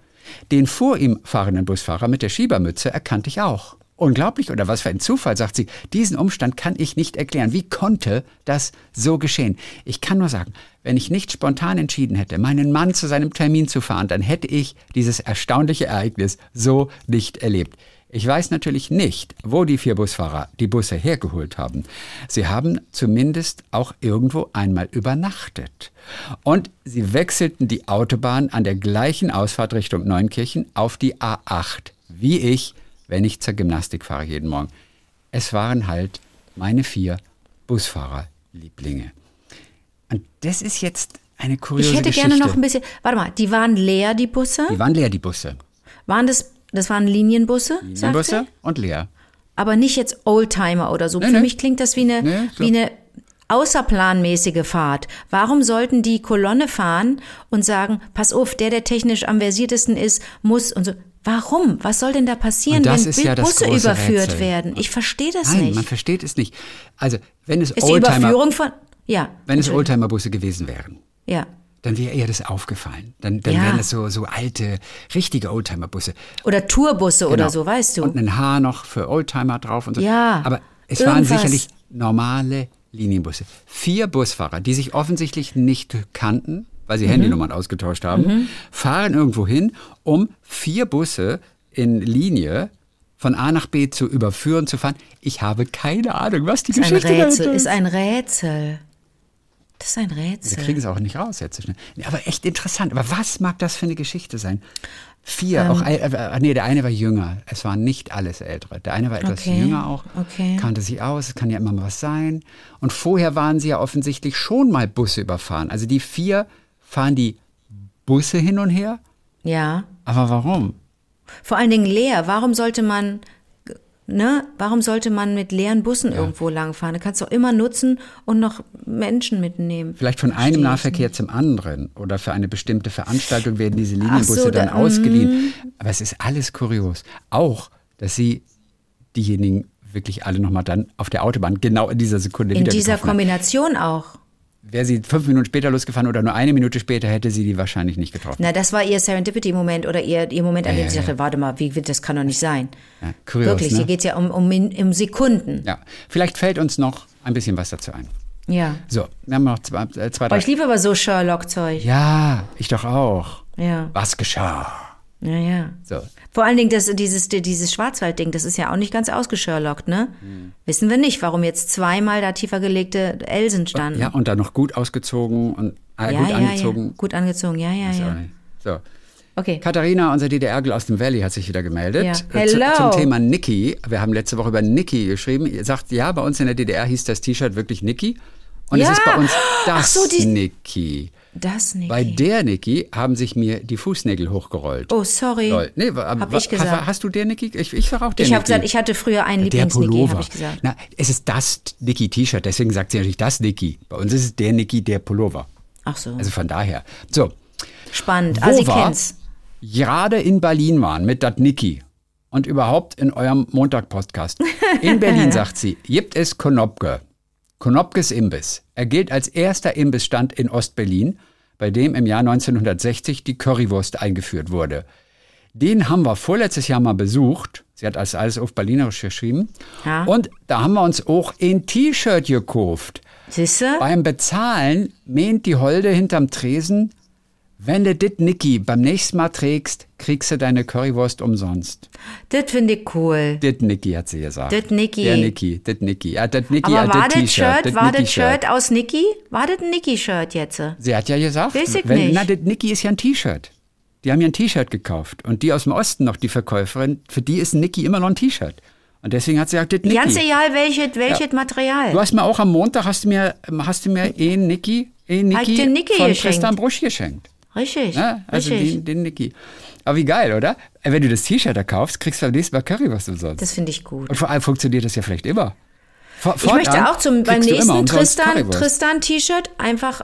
[SPEAKER 3] Den vor ihm fahrenden Busfahrer mit der Schiebermütze erkannte ich auch. Unglaublich oder was für ein Zufall, sagt sie. Diesen Umstand kann ich nicht erklären. Wie konnte das so geschehen? Ich kann nur sagen, wenn ich nicht spontan entschieden hätte, meinen Mann zu seinem Termin zu fahren, dann hätte ich dieses erstaunliche Ereignis so nicht erlebt. Ich weiß natürlich nicht, wo die vier Busfahrer die Busse hergeholt haben. Sie haben zumindest auch irgendwo einmal übernachtet. Und sie wechselten die Autobahn an der gleichen Ausfahrt Richtung Neunkirchen auf die A8, wie ich, wenn ich zur Gymnastik fahre jeden Morgen. Es waren halt meine vier Busfahrerlieblinge. Und das ist jetzt eine kuriose
[SPEAKER 4] Ich hätte
[SPEAKER 3] Geschichte.
[SPEAKER 4] gerne noch ein bisschen. Warte mal, die waren leer, die Busse?
[SPEAKER 3] Die waren leer, die Busse.
[SPEAKER 4] Waren das, das waren Linienbusse?
[SPEAKER 3] Die Busse
[SPEAKER 4] sie?
[SPEAKER 3] und leer.
[SPEAKER 4] Aber nicht jetzt Oldtimer oder so.
[SPEAKER 3] Nee,
[SPEAKER 4] Für
[SPEAKER 3] nee.
[SPEAKER 4] mich klingt das wie eine,
[SPEAKER 3] Nee, so.
[SPEAKER 4] wie eine außerplanmäßige Fahrt. Warum sollten die Kolonne fahren und sagen, pass auf, der, der technisch am versiertesten ist, muss und so. Warum? Was soll denn da passieren, wenn
[SPEAKER 3] ja
[SPEAKER 4] Busse
[SPEAKER 3] große
[SPEAKER 4] überführt
[SPEAKER 3] Rätsel.
[SPEAKER 4] werden? Ich verstehe das
[SPEAKER 3] Nein,
[SPEAKER 4] nicht.
[SPEAKER 3] man versteht es nicht. Also, wenn es
[SPEAKER 4] ist die
[SPEAKER 3] Oldtimer,
[SPEAKER 4] Überführung von. Ja.
[SPEAKER 3] wenn es
[SPEAKER 4] Entschuldigung.
[SPEAKER 3] Oldtimer-Busse gewesen wären,
[SPEAKER 4] Ja.
[SPEAKER 3] Dann wäre ihr das aufgefallen. Dann, dann
[SPEAKER 4] Ja.
[SPEAKER 3] wären es so, so alte, richtige Oldtimer-Busse.
[SPEAKER 4] Oder Tourbusse oder
[SPEAKER 3] Genau.
[SPEAKER 4] so, weißt du.
[SPEAKER 3] Und ein Haar noch für Oldtimer drauf und so.
[SPEAKER 4] Ja.
[SPEAKER 3] Aber Es waren
[SPEAKER 4] Irgendwas.
[SPEAKER 3] sicherlich normale Linienbusse. Vier Busfahrer, die sich offensichtlich nicht kannten, weil sie
[SPEAKER 4] Mhm.
[SPEAKER 3] Handynummern ausgetauscht haben, fahren irgendwo hin, um vier Busse in Linie von A nach B zu überführen, zu fahren. Ich habe keine Ahnung, was die
[SPEAKER 4] Ist ein
[SPEAKER 3] Geschichte
[SPEAKER 4] Rätsel,
[SPEAKER 3] dahinter
[SPEAKER 4] ist ein Rätsel. Das ist ein
[SPEAKER 3] Wir
[SPEAKER 4] Rätsel.
[SPEAKER 3] kriegen es auch nicht raus jetzt so schnell. Aber echt interessant. Aber was mag das für eine Geschichte sein? Vier,
[SPEAKER 4] Ähm.
[SPEAKER 3] auch, äh, äh, nee, der eine war jünger. Es waren nicht alles Ältere. Der eine war etwas
[SPEAKER 4] Okay,
[SPEAKER 3] jünger auch,
[SPEAKER 4] okay.
[SPEAKER 3] kannte sich aus, es kann ja immer mal was sein. Und vorher waren sie ja offensichtlich schon mal Busse überfahren. Also die vier fahren die Busse hin und her.
[SPEAKER 4] Ja.
[SPEAKER 3] Aber warum?
[SPEAKER 4] Vor allen Dingen leer. Warum sollte man, ne, warum sollte man mit leeren Bussen irgendwo langfahren? Du kannst doch immer nutzen und noch Menschen mitnehmen.
[SPEAKER 3] Vielleicht von
[SPEAKER 4] Verstehe
[SPEAKER 3] einem Nahverkehr zum anderen oder für eine bestimmte Veranstaltung werden diese Linienbusse
[SPEAKER 4] so,
[SPEAKER 3] dann
[SPEAKER 4] da-
[SPEAKER 3] ausgeliehen. Aber es ist alles kurios. Auch, dass sie diejenigen wirklich alle nochmal dann auf der Autobahn genau in dieser Sekunde
[SPEAKER 4] In
[SPEAKER 3] wieder
[SPEAKER 4] dieser
[SPEAKER 3] getroffen haben.
[SPEAKER 4] Kombination auch.
[SPEAKER 3] Wäre sie fünf Minuten später losgefahren oder nur eine Minute später, hätte sie die wahrscheinlich nicht getroffen.
[SPEAKER 4] Na, das war ihr Serendipity-Moment oder ihr, ihr Moment, an
[SPEAKER 3] Ja,
[SPEAKER 4] dem
[SPEAKER 3] ja,
[SPEAKER 4] sie
[SPEAKER 3] ja.
[SPEAKER 4] dachte, warte mal, wie, das kann doch nicht sein.
[SPEAKER 3] Ja, kurios,
[SPEAKER 4] Wirklich,
[SPEAKER 3] ne?
[SPEAKER 4] hier geht's ja um, um, um Sekunden.
[SPEAKER 3] Ja, vielleicht fällt uns noch ein bisschen was dazu ein.
[SPEAKER 4] Ja.
[SPEAKER 3] So, wir haben noch zwei, äh, zwei drei.
[SPEAKER 4] ich liebe aber so Sherlock-Zeug.
[SPEAKER 3] Ja, ich doch auch.
[SPEAKER 4] Ja.
[SPEAKER 3] Was geschah?
[SPEAKER 4] Ja, ja.
[SPEAKER 3] So,
[SPEAKER 4] Vor allen Dingen das, dieses, dieses Schwarzwaldding, das ist ja auch nicht ganz ausgesherlockt, ne?
[SPEAKER 3] Hm.
[SPEAKER 4] Wissen wir nicht, warum jetzt zweimal da tiefer gelegte Elsen standen.
[SPEAKER 3] ja, und dann noch gut ausgezogen und äh,
[SPEAKER 4] ja,
[SPEAKER 3] gut
[SPEAKER 4] ja,
[SPEAKER 3] angezogen.
[SPEAKER 4] Ja. Gut angezogen, ja, ja, ja.
[SPEAKER 3] So.
[SPEAKER 4] Okay.
[SPEAKER 3] Katharina, unser DDR-Gel aus dem Valley, hat sich wieder gemeldet.
[SPEAKER 4] Ja.
[SPEAKER 3] Äh,
[SPEAKER 4] Hello.
[SPEAKER 3] zum Thema Niki. Wir haben letzte Woche über Niki geschrieben. Ihr sagt, ja, bei uns in der DDR hieß das T-Shirt wirklich Niki. Und es
[SPEAKER 4] Ja.
[SPEAKER 3] ist bei uns das
[SPEAKER 4] so,
[SPEAKER 3] Niki.
[SPEAKER 4] Das nicht.
[SPEAKER 3] Bei der Niki haben sich mir die Fußnägel hochgerollt.
[SPEAKER 4] Oh, sorry.
[SPEAKER 3] Lol. Nee,
[SPEAKER 4] Hab ich gesagt.
[SPEAKER 3] Hast du der Niki? Ich, ich sag auch der
[SPEAKER 4] Ich habe gesagt, ich hatte früher einen
[SPEAKER 3] der
[SPEAKER 4] Lieblings-Niki,
[SPEAKER 3] Pullover.
[SPEAKER 4] habe ich gesagt.
[SPEAKER 3] Na, es ist das Niki-T-Shirt, deswegen sagt sie natürlich das Niki. Bei uns ist es der Niki, der Pullover.
[SPEAKER 4] Ach so.
[SPEAKER 3] Also von daher. So,
[SPEAKER 4] Spannend.
[SPEAKER 3] wo
[SPEAKER 4] Ah, sie kennt's.
[SPEAKER 3] gerade in Berlin waren mit dat Niki und überhaupt in eurem Montag-Podcast. In Berlin, (laughs) sagt sie, gibt es Konopke. Konopkes Imbiss. Er gilt als erster Imbissstand in Ostberlin, bei dem im Jahr 1960 die Currywurst eingeführt wurde. Den haben wir vorletztes Jahr mal besucht. Sie hat das alles auf Berlinerisch geschrieben.
[SPEAKER 4] Ja.
[SPEAKER 3] Und da haben wir uns auch ein T-Shirt gekauft.
[SPEAKER 4] Siehste?
[SPEAKER 3] Beim Bezahlen mähnt die Holde hinterm Tresen, wenn du dit Niki beim nächsten Mal trägst, kriegst du deine Currywurst umsonst.
[SPEAKER 4] Das finde ich cool.
[SPEAKER 3] Dit Niki hat sie gesagt.
[SPEAKER 4] Dit Niki.
[SPEAKER 3] Der Niki, dit Niki. Ja, dit Niki
[SPEAKER 4] Aber
[SPEAKER 3] hat
[SPEAKER 4] war
[SPEAKER 3] dit
[SPEAKER 4] das
[SPEAKER 3] T-Shirt.
[SPEAKER 4] Shirt,
[SPEAKER 3] dit
[SPEAKER 4] war das. Shirt aus Niki? War das ein Niki-Shirt jetzt?
[SPEAKER 3] Sie hat ja gesagt,
[SPEAKER 4] Weiß ich
[SPEAKER 3] wenn,
[SPEAKER 4] nicht.
[SPEAKER 3] na, dit Niki ist ja ein T-Shirt. Die haben ja ein T-Shirt gekauft. Und die aus dem Osten noch, die Verkäuferin, für die ist ein Niki immer noch ein T-Shirt. Und deswegen hat sie gesagt, dit Niki.
[SPEAKER 4] Ganz egal, welches, welches Material.
[SPEAKER 3] Du hast mir auch am Montag, hast du mir, hast du mir ein Niki,
[SPEAKER 4] dir Niki
[SPEAKER 3] von
[SPEAKER 4] geschenkt.
[SPEAKER 3] Tristan Brusch geschenkt.
[SPEAKER 4] Richtig.
[SPEAKER 3] Ja, also
[SPEAKER 4] richtig.
[SPEAKER 3] den, den Niki. Aber wie geil, oder? Äh, Wenn du das T-Shirt da kaufst, kriegst du beim nächsten Mal Currywurst umsonst.
[SPEAKER 4] Das finde ich gut.
[SPEAKER 3] Und vor allem funktioniert das ja vielleicht immer. Vor-
[SPEAKER 4] Ich möchte auch zum, beim nächsten
[SPEAKER 3] umsonst
[SPEAKER 4] Tristan,
[SPEAKER 3] Currywurst.
[SPEAKER 4] Tristan T-Shirt einfach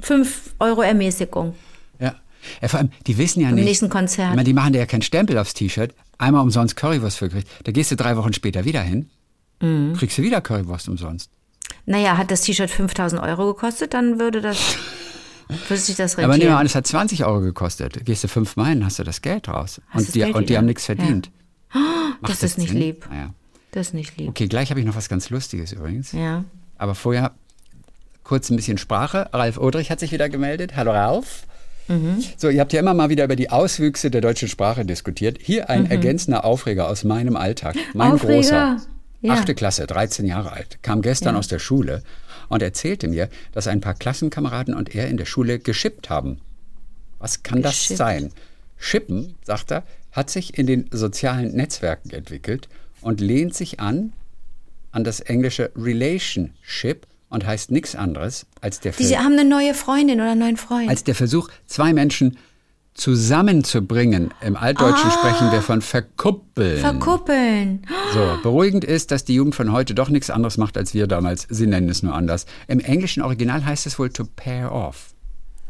[SPEAKER 4] 5 Euro Ermäßigung.
[SPEAKER 3] Ja. ja, vor allem, die wissen ja nicht.
[SPEAKER 4] nächsten Konzert.
[SPEAKER 3] Ich meine, die machen dir ja keinen Stempel aufs T-Shirt. Einmal umsonst Currywurst für gekriegt. Da gehst du drei Wochen später wieder hin,
[SPEAKER 4] Mhm.
[SPEAKER 3] kriegst du wieder Currywurst umsonst.
[SPEAKER 4] Naja, hat das T-Shirt 5000 Euro gekostet, dann würde das, (laughs) würde sich das
[SPEAKER 3] Aber nehmen wir an, es hat 20 Euro gekostet. Gehst du fünf Meilen, hast du das Geld raus.
[SPEAKER 4] Hast
[SPEAKER 3] Und
[SPEAKER 4] das
[SPEAKER 3] die,
[SPEAKER 4] Geld
[SPEAKER 3] und die haben nichts verdient. Macht
[SPEAKER 4] das ist nicht
[SPEAKER 3] Sinn?
[SPEAKER 4] lieb.
[SPEAKER 3] Naja.
[SPEAKER 4] Das ist nicht lieb.
[SPEAKER 3] Okay, gleich habe ich noch was ganz Lustiges übrigens.
[SPEAKER 4] Ja.
[SPEAKER 3] Aber vorher kurz ein bisschen Sprache. Ralf Odrich hat sich wieder gemeldet. Hallo Ralf.
[SPEAKER 4] Mhm.
[SPEAKER 3] So, ihr habt ja immer mal wieder über die Auswüchse der deutschen Sprache diskutiert. Hier ein ergänzender Aufreger aus meinem Alltag. Mein
[SPEAKER 4] Mhm. Aufreger,
[SPEAKER 3] Großer,
[SPEAKER 4] ja.
[SPEAKER 3] achte Klasse, 13 Jahre alt, kam gestern aus der Schule und erzählte mir, dass ein paar Klassenkameraden und er in der Schule geschippt haben. Was kann das
[SPEAKER 4] Geschippt.
[SPEAKER 3] sein? Schippen, sagt er, hat sich in den sozialen Netzwerken entwickelt und lehnt sich an an das englische Relationship und heißt nichts anderes als der,
[SPEAKER 4] Die
[SPEAKER 3] Ver
[SPEAKER 4] haben eine neue Freundin oder einen neuen Freund.
[SPEAKER 3] als der Versuch, zwei Menschen zusammenzubringen. Im Altdeutschen sprechen wir von verkuppeln.
[SPEAKER 4] Verkuppeln.
[SPEAKER 3] so, beruhigend ist, dass die Jugend von heute doch nichts anderes macht als wir damals. Sie nennen es nur anders. Im englischen Original heißt es wohl to pair off.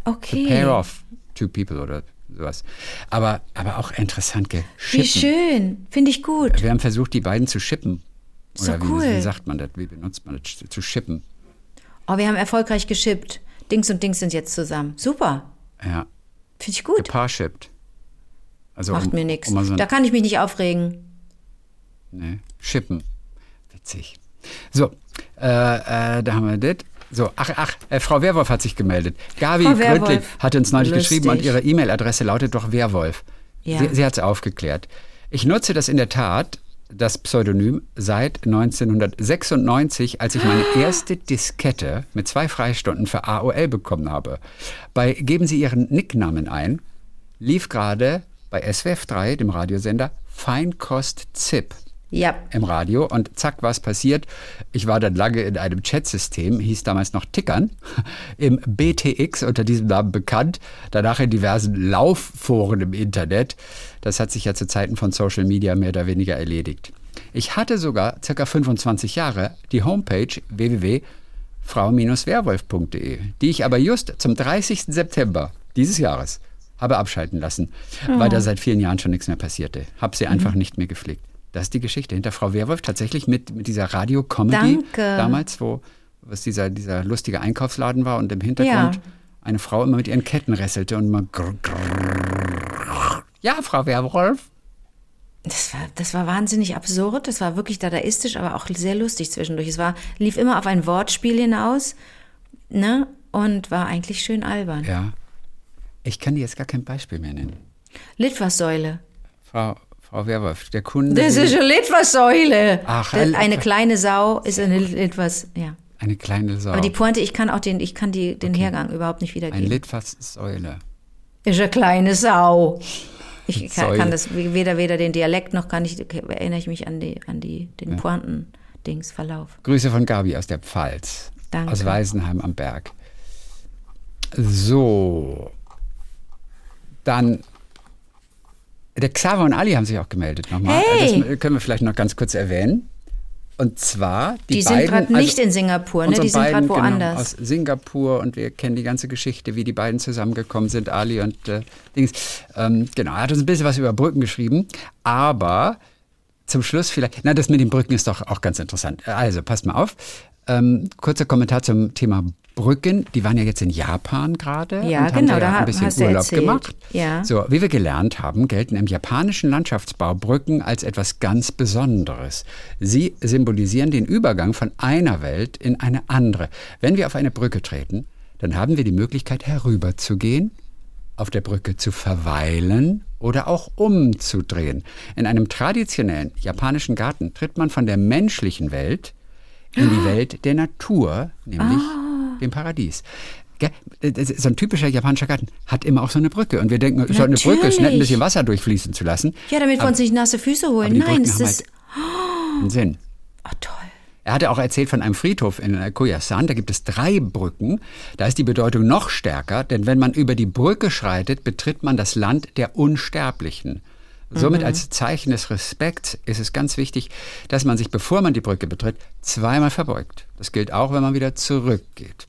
[SPEAKER 4] Okay.
[SPEAKER 3] Pair off two people oder sowas. Aber, aber auch interessant, gell?
[SPEAKER 4] Wie schön. Finde ich gut.
[SPEAKER 3] Wir haben versucht, die beiden zu schippen. Oder wie,
[SPEAKER 4] cool.
[SPEAKER 3] wie sagt man das? Wie benutzt man das? Zu schippen.
[SPEAKER 4] Oh, wir haben erfolgreich geschippt. Dings und Dings sind jetzt zusammen. Super.
[SPEAKER 3] Ja.
[SPEAKER 4] Finde ich gut.
[SPEAKER 3] Gepaarshippt. Also
[SPEAKER 4] Macht
[SPEAKER 3] um,
[SPEAKER 4] mir nichts.
[SPEAKER 3] Um so
[SPEAKER 4] Da kann ich mich nicht aufregen.
[SPEAKER 3] nee, schippen. Witzig. So, äh, äh, da haben wir das. So, ach, ach, äh, Frau Werwolf hat sich gemeldet. Gabi. Gründlich hat uns neulich
[SPEAKER 4] Lustig.
[SPEAKER 3] geschrieben und ihre E-Mail-Adresse lautet doch Werwolf.
[SPEAKER 4] Ja.
[SPEAKER 3] Sie, sie hat es aufgeklärt. Ich nutze das in der Tat, das Pseudonym, seit 1996, als ich meine erste Diskette mit zwei Freistunden für AOL bekommen habe. Bei Geben Sie Ihren Nicknamen ein, lief gerade bei SWF 3, dem Radiosender, Feinkost ZIP
[SPEAKER 4] Ja.
[SPEAKER 3] im Radio und zack, was passiert. Ich war dann lange in einem Chatsystem, hieß damals noch Tickern, (laughs) im BTX unter diesem Namen bekannt, danach in diversen Laufforen im Internet. Das hat sich ja zu Zeiten von Social Media mehr oder weniger erledigt. Ich hatte sogar circa 25 Jahre die Homepage www.frau-werwolf.de, die ich aber just zum 30. September dieses Jahres habe abschalten lassen, weil da seit vielen Jahren schon nichts mehr passierte. Habe sie einfach nicht mehr gepflegt. Das ist die Geschichte hinter Frau Werwolf, tatsächlich mit, mit dieser Radio-Comedy damals, wo was dieser, dieser lustige Einkaufsladen war und im Hintergrund
[SPEAKER 4] Ja.
[SPEAKER 3] eine Frau immer mit ihren Ketten rasselte und mal grr, grr. Ja, Frau Werwolf.
[SPEAKER 4] Das war, das war wahnsinnig absurd, das war wirklich dadaistisch, aber auch sehr lustig zwischendurch. Es war, lief immer auf ein Wortspiel hinaus, ne? Und war eigentlich schön albern.
[SPEAKER 3] Ja. Ich kann dir jetzt gar kein Beispiel mehr nennen.
[SPEAKER 4] Litfaßsäule.
[SPEAKER 3] Frau, Frau Werwolf, der Kunde.
[SPEAKER 4] Das ist eine Litfaßsäule.
[SPEAKER 3] Ach,
[SPEAKER 4] Das-
[SPEAKER 3] ein-
[SPEAKER 4] eine kleine Sau ist eine Litfaß, ja.
[SPEAKER 3] eine kleine Sau.
[SPEAKER 4] Aber die Pointe, ich kann auch den, ich kann die, den Hergang überhaupt nicht wiedergeben.
[SPEAKER 3] Litfaßsäule.
[SPEAKER 4] ist eine kleine Sau. Ich kann, kann das weder, weder den Dialekt noch kann ich, erinnere ich mich an die, an die, den Pointen-Dings, Verlauf.
[SPEAKER 3] Grüße von Gabi aus der Pfalz.
[SPEAKER 4] Danke.
[SPEAKER 3] Aus Weisenheim am Berg. So. Dann. Der Xaver und Ali haben sich auch gemeldet nochmal.
[SPEAKER 4] Hey!
[SPEAKER 3] Das können wir vielleicht noch ganz kurz erwähnen. Und zwar, die,
[SPEAKER 4] Die, sind
[SPEAKER 3] beiden.
[SPEAKER 4] gerade nicht
[SPEAKER 3] also
[SPEAKER 4] in Singapur, ne? Die sind gerade
[SPEAKER 3] genau,
[SPEAKER 4] woanders.
[SPEAKER 3] aus Singapur und wir kennen die ganze Geschichte, wie die beiden zusammengekommen sind, Ali und äh, Dings. Ähm, genau, er hat uns ein bisschen was über Brücken geschrieben, aber zum Schluss vielleicht, na, das mit den Brücken ist doch auch ganz interessant. Also, passt mal auf. Ähm, kurzer Kommentar zum Thema Brücken. Die waren ja jetzt in Japan gerade
[SPEAKER 4] Ja,
[SPEAKER 3] und
[SPEAKER 4] genau,
[SPEAKER 3] haben da ja ein bisschen Urlaub gemacht.
[SPEAKER 4] Ja.
[SPEAKER 3] So, wie wir gelernt haben, gelten im japanischen Landschaftsbau Brücken als etwas ganz Besonderes. Sie symbolisieren den Übergang von einer Welt in eine andere. Wenn wir auf eine Brücke treten, dann haben wir die Möglichkeit herüberzugehen, auf der Brücke zu verweilen oder auch umzudrehen. In einem traditionellen japanischen Garten tritt man von der menschlichen Welt in die Welt der Natur, nämlich dem Paradies. Ist So ein typischer japanischer Garten hat immer auch so eine Brücke. Und wir denken, es ist eine Brücke, es ist nett, ein bisschen Wasser durchfließen zu lassen.
[SPEAKER 4] Ja, damit wir
[SPEAKER 3] Aber-
[SPEAKER 4] uns nicht nasse Füße holen. Nein,
[SPEAKER 3] haben
[SPEAKER 4] ist.
[SPEAKER 3] halt einen Sinn.
[SPEAKER 4] Oh, toll.
[SPEAKER 3] Er hatte auch erzählt von einem Friedhof in äh, Koyasan, da gibt es drei Brücken. Da ist die Bedeutung noch stärker, denn wenn man über die Brücke schreitet, betritt man das Land der Unsterblichen. Somit als Zeichen des Respekts ist es ganz wichtig, dass man sich, bevor man die Brücke betritt, zweimal verbeugt. Das gilt auch, wenn man wieder zurückgeht.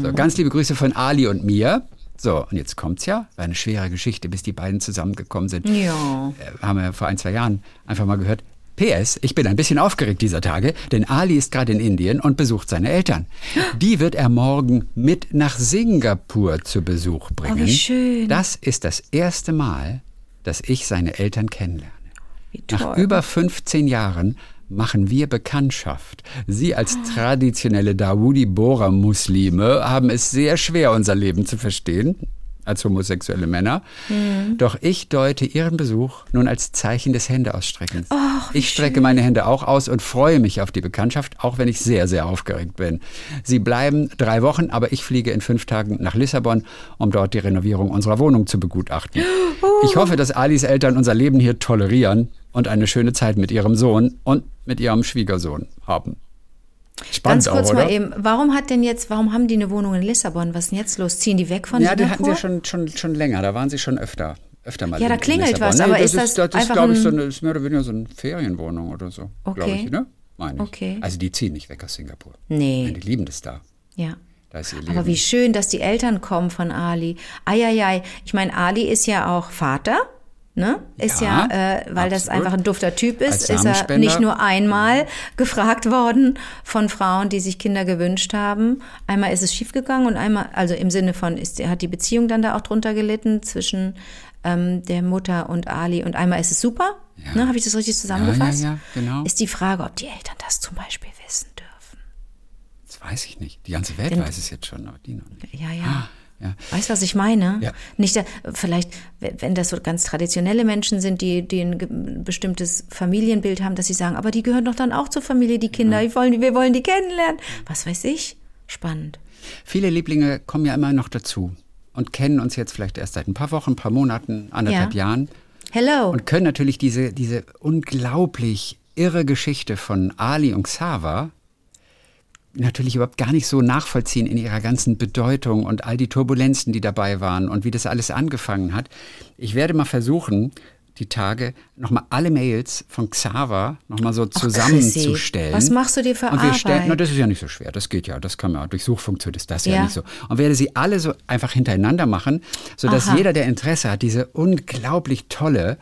[SPEAKER 3] So, ganz liebe Grüße von Ali und mir. So, und jetzt kommt's ja. War eine schwere Geschichte, bis die beiden zusammengekommen sind
[SPEAKER 4] Ja.
[SPEAKER 3] äh, haben wir vor ein, zwei Jahren einfach mal gehört. PS, ich bin ein bisschen aufgeregt dieser Tage, denn Ali ist gerade in Indien und besucht seine Eltern. (gasps) Die wird er morgen mit nach Singapur zu Besuch bringen.
[SPEAKER 4] Oh, wie schön.
[SPEAKER 3] Das ist das erste Mal, dass ich seine Eltern kennenlerne.
[SPEAKER 4] Wie toll.
[SPEAKER 3] Nach über 15 Jahren machen wir Bekanntschaft. Sie als traditionelle Dawoodi Bora Muslime haben es sehr schwer, unser Leben zu verstehen, als homosexuelle Männer.
[SPEAKER 4] Mhm.
[SPEAKER 3] Doch ich deute ihren Besuch nun als Zeichen des Händeausstreckens. ich strecke meine Hände auch aus und freue mich auf die Bekanntschaft, auch wenn ich sehr, sehr aufgeregt bin. Sie bleiben drei Wochen, aber ich fliege in fünf Tagen nach Lissabon, um dort die Renovierung unserer Wohnung zu begutachten. (gasps) Ich hoffe, dass Alis Eltern unser Leben hier tolerieren und eine schöne Zeit mit ihrem Sohn und mit ihrem Schwiegersohn haben. Spannend
[SPEAKER 4] Ganz kurz
[SPEAKER 3] auch,
[SPEAKER 4] mal eben, warum hat denn jetzt, warum haben die eine Wohnung in Lissabon? Was ist denn jetzt los? Ziehen die weg von
[SPEAKER 3] Ja, die
[SPEAKER 4] Singapur?
[SPEAKER 3] hatten sie schon, schon, schon länger. Da waren sie schon öfter. Öfter mal
[SPEAKER 4] Ja, da
[SPEAKER 3] in- in
[SPEAKER 4] klingelt was,
[SPEAKER 3] Nee,
[SPEAKER 4] aber
[SPEAKER 3] das
[SPEAKER 4] ist das
[SPEAKER 3] das ist, glaube ich, so
[SPEAKER 4] ein-
[SPEAKER 3] eine, ist mehr oder weniger so eine Ferienwohnung oder so. Glaube
[SPEAKER 4] Okay.
[SPEAKER 3] ich, ne? Meine ich.
[SPEAKER 4] Okay.
[SPEAKER 3] Also die ziehen nicht weg aus Singapur.
[SPEAKER 4] Nee.
[SPEAKER 3] Nein, die lieben das da.
[SPEAKER 4] Ja. Aber wie schön, dass die Eltern kommen von Ali. Eieiei. Ich meine, Ali ist ja auch Vater. Ne? Ist ja,
[SPEAKER 3] Ja,
[SPEAKER 4] äh, weil das
[SPEAKER 3] absolut.
[SPEAKER 4] einfach ein dufter Typ ist, ist er nicht nur einmal gefragt worden von Frauen, die sich Kinder gewünscht haben. Einmal ist es schiefgegangen und einmal, also im Sinne von, ist, hat die Beziehung dann da auch drunter gelitten zwischen ähm, der Mutter und Ali. Und einmal ist es super,
[SPEAKER 3] Ja.
[SPEAKER 4] ne, habe ich das richtig zusammengefasst?
[SPEAKER 3] Ja, ja, ja, genau.
[SPEAKER 4] Ist die Frage, ob die Eltern das zum Beispiel wissen dürfen.
[SPEAKER 3] Das weiß ich nicht. Die ganze Welt
[SPEAKER 4] Denn-
[SPEAKER 3] weiß es jetzt schon, aber die noch nicht.
[SPEAKER 4] Ja, ja.
[SPEAKER 3] Ah, ja.
[SPEAKER 4] Weißt du, was ich meine?
[SPEAKER 3] Ja.
[SPEAKER 4] Nicht, da- vielleicht, wenn das so ganz traditionelle Menschen sind, die, die ein bestimmtes Familienbild haben, dass sie sagen, aber die gehören doch dann auch zur Familie, die Kinder, wir wollen, wir wollen die kennenlernen. Was weiß ich? Spannend.
[SPEAKER 3] Viele Lieblinge kommen ja immer noch dazu und kennen uns jetzt vielleicht erst seit ein paar Wochen, ein paar Monaten, anderthalb
[SPEAKER 4] Ja.
[SPEAKER 3] Jahren
[SPEAKER 4] Hello.
[SPEAKER 3] und können natürlich diese, diese unglaublich irre Geschichte von Ali und Xaver natürlich überhaupt gar nicht so nachvollziehen in ihrer ganzen Bedeutung und all die Turbulenzen, die dabei waren und wie das alles angefangen hat. Ich werde mal versuchen, die Tage nochmal alle Mails von Xaver nochmal so zusammenzustellen.
[SPEAKER 4] was machst du dir für
[SPEAKER 3] Und wir stellen,
[SPEAKER 4] Arbeit?
[SPEAKER 3] na, das ist ja nicht so schwer, das geht ja, das kann man, durch Suchfunktion ist das ja,
[SPEAKER 4] Ja.
[SPEAKER 3] nicht so. Und werde sie alle so einfach hintereinander machen, sodass
[SPEAKER 4] Aha.
[SPEAKER 3] jeder, der Interesse hat, diese unglaublich tolle,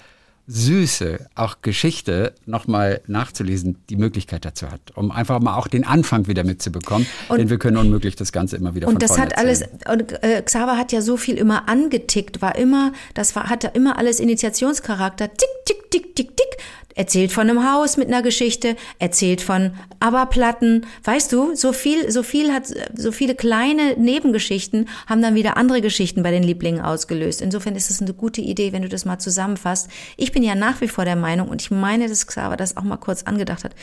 [SPEAKER 3] süße, auch Geschichte nochmal nachzulesen, die Möglichkeit dazu hat, um einfach mal auch den Anfang wieder mitzubekommen,
[SPEAKER 4] Und-
[SPEAKER 3] denn wir können unmöglich das Ganze immer wieder
[SPEAKER 4] Und das hat alles,
[SPEAKER 3] erzählen.
[SPEAKER 4] und äh, Xaver hat ja so viel immer angetickt, war immer, das war, hatte immer alles Initiationscharakter. Tick, tick, tick, tick, tick. Erzählt von einem Haus mit einer Geschichte, erzählt von Aberplatten. Weißt du, so viel, so viel hat, so viele kleine Nebengeschichten haben dann wieder andere Geschichten bei den Lieblingen ausgelöst. Insofern ist es eine gute Idee, wenn du das mal zusammenfasst. Ich bin ja nach wie vor der Meinung, und ich meine, dass Xaver das auch mal kurz angedacht hat.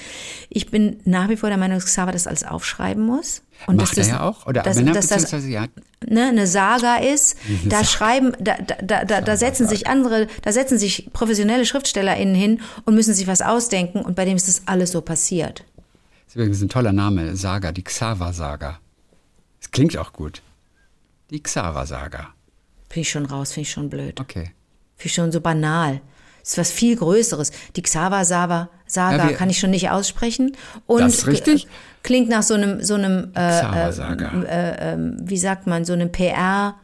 [SPEAKER 4] Ich bin nach wie vor der Meinung, dass Xaver das alles aufschreiben muss. Und
[SPEAKER 3] Macht er
[SPEAKER 4] das,
[SPEAKER 3] ja auch? Oder
[SPEAKER 4] dass,
[SPEAKER 3] wenn er,
[SPEAKER 4] dass das
[SPEAKER 3] ja,
[SPEAKER 4] ne, eine Saga ist, (laughs) da schreiben, da, da, da, da, setzen sich andere, da setzen sich professionelle SchriftstellerInnen hin und müssen sich was ausdenken und bei dem ist das alles so passiert.
[SPEAKER 3] ist übrigens ein toller Name, Saga, die Xaver-Saga. Es klingt auch gut. Die Xaver-Saga.
[SPEAKER 4] Finde ich schon raus, finde ich schon blöd.
[SPEAKER 3] Okay.
[SPEAKER 4] Finde ich schon so banal. ist was viel Größeres. Die Xaver Saga, Saga
[SPEAKER 3] Ja,
[SPEAKER 4] kann ich schon nicht aussprechen. Und
[SPEAKER 3] Das ist richtig.
[SPEAKER 4] Klingt nach so einem, so einem, äh,
[SPEAKER 3] Xaver-Saga.
[SPEAKER 4] wie sagt man, so einem PR-Tool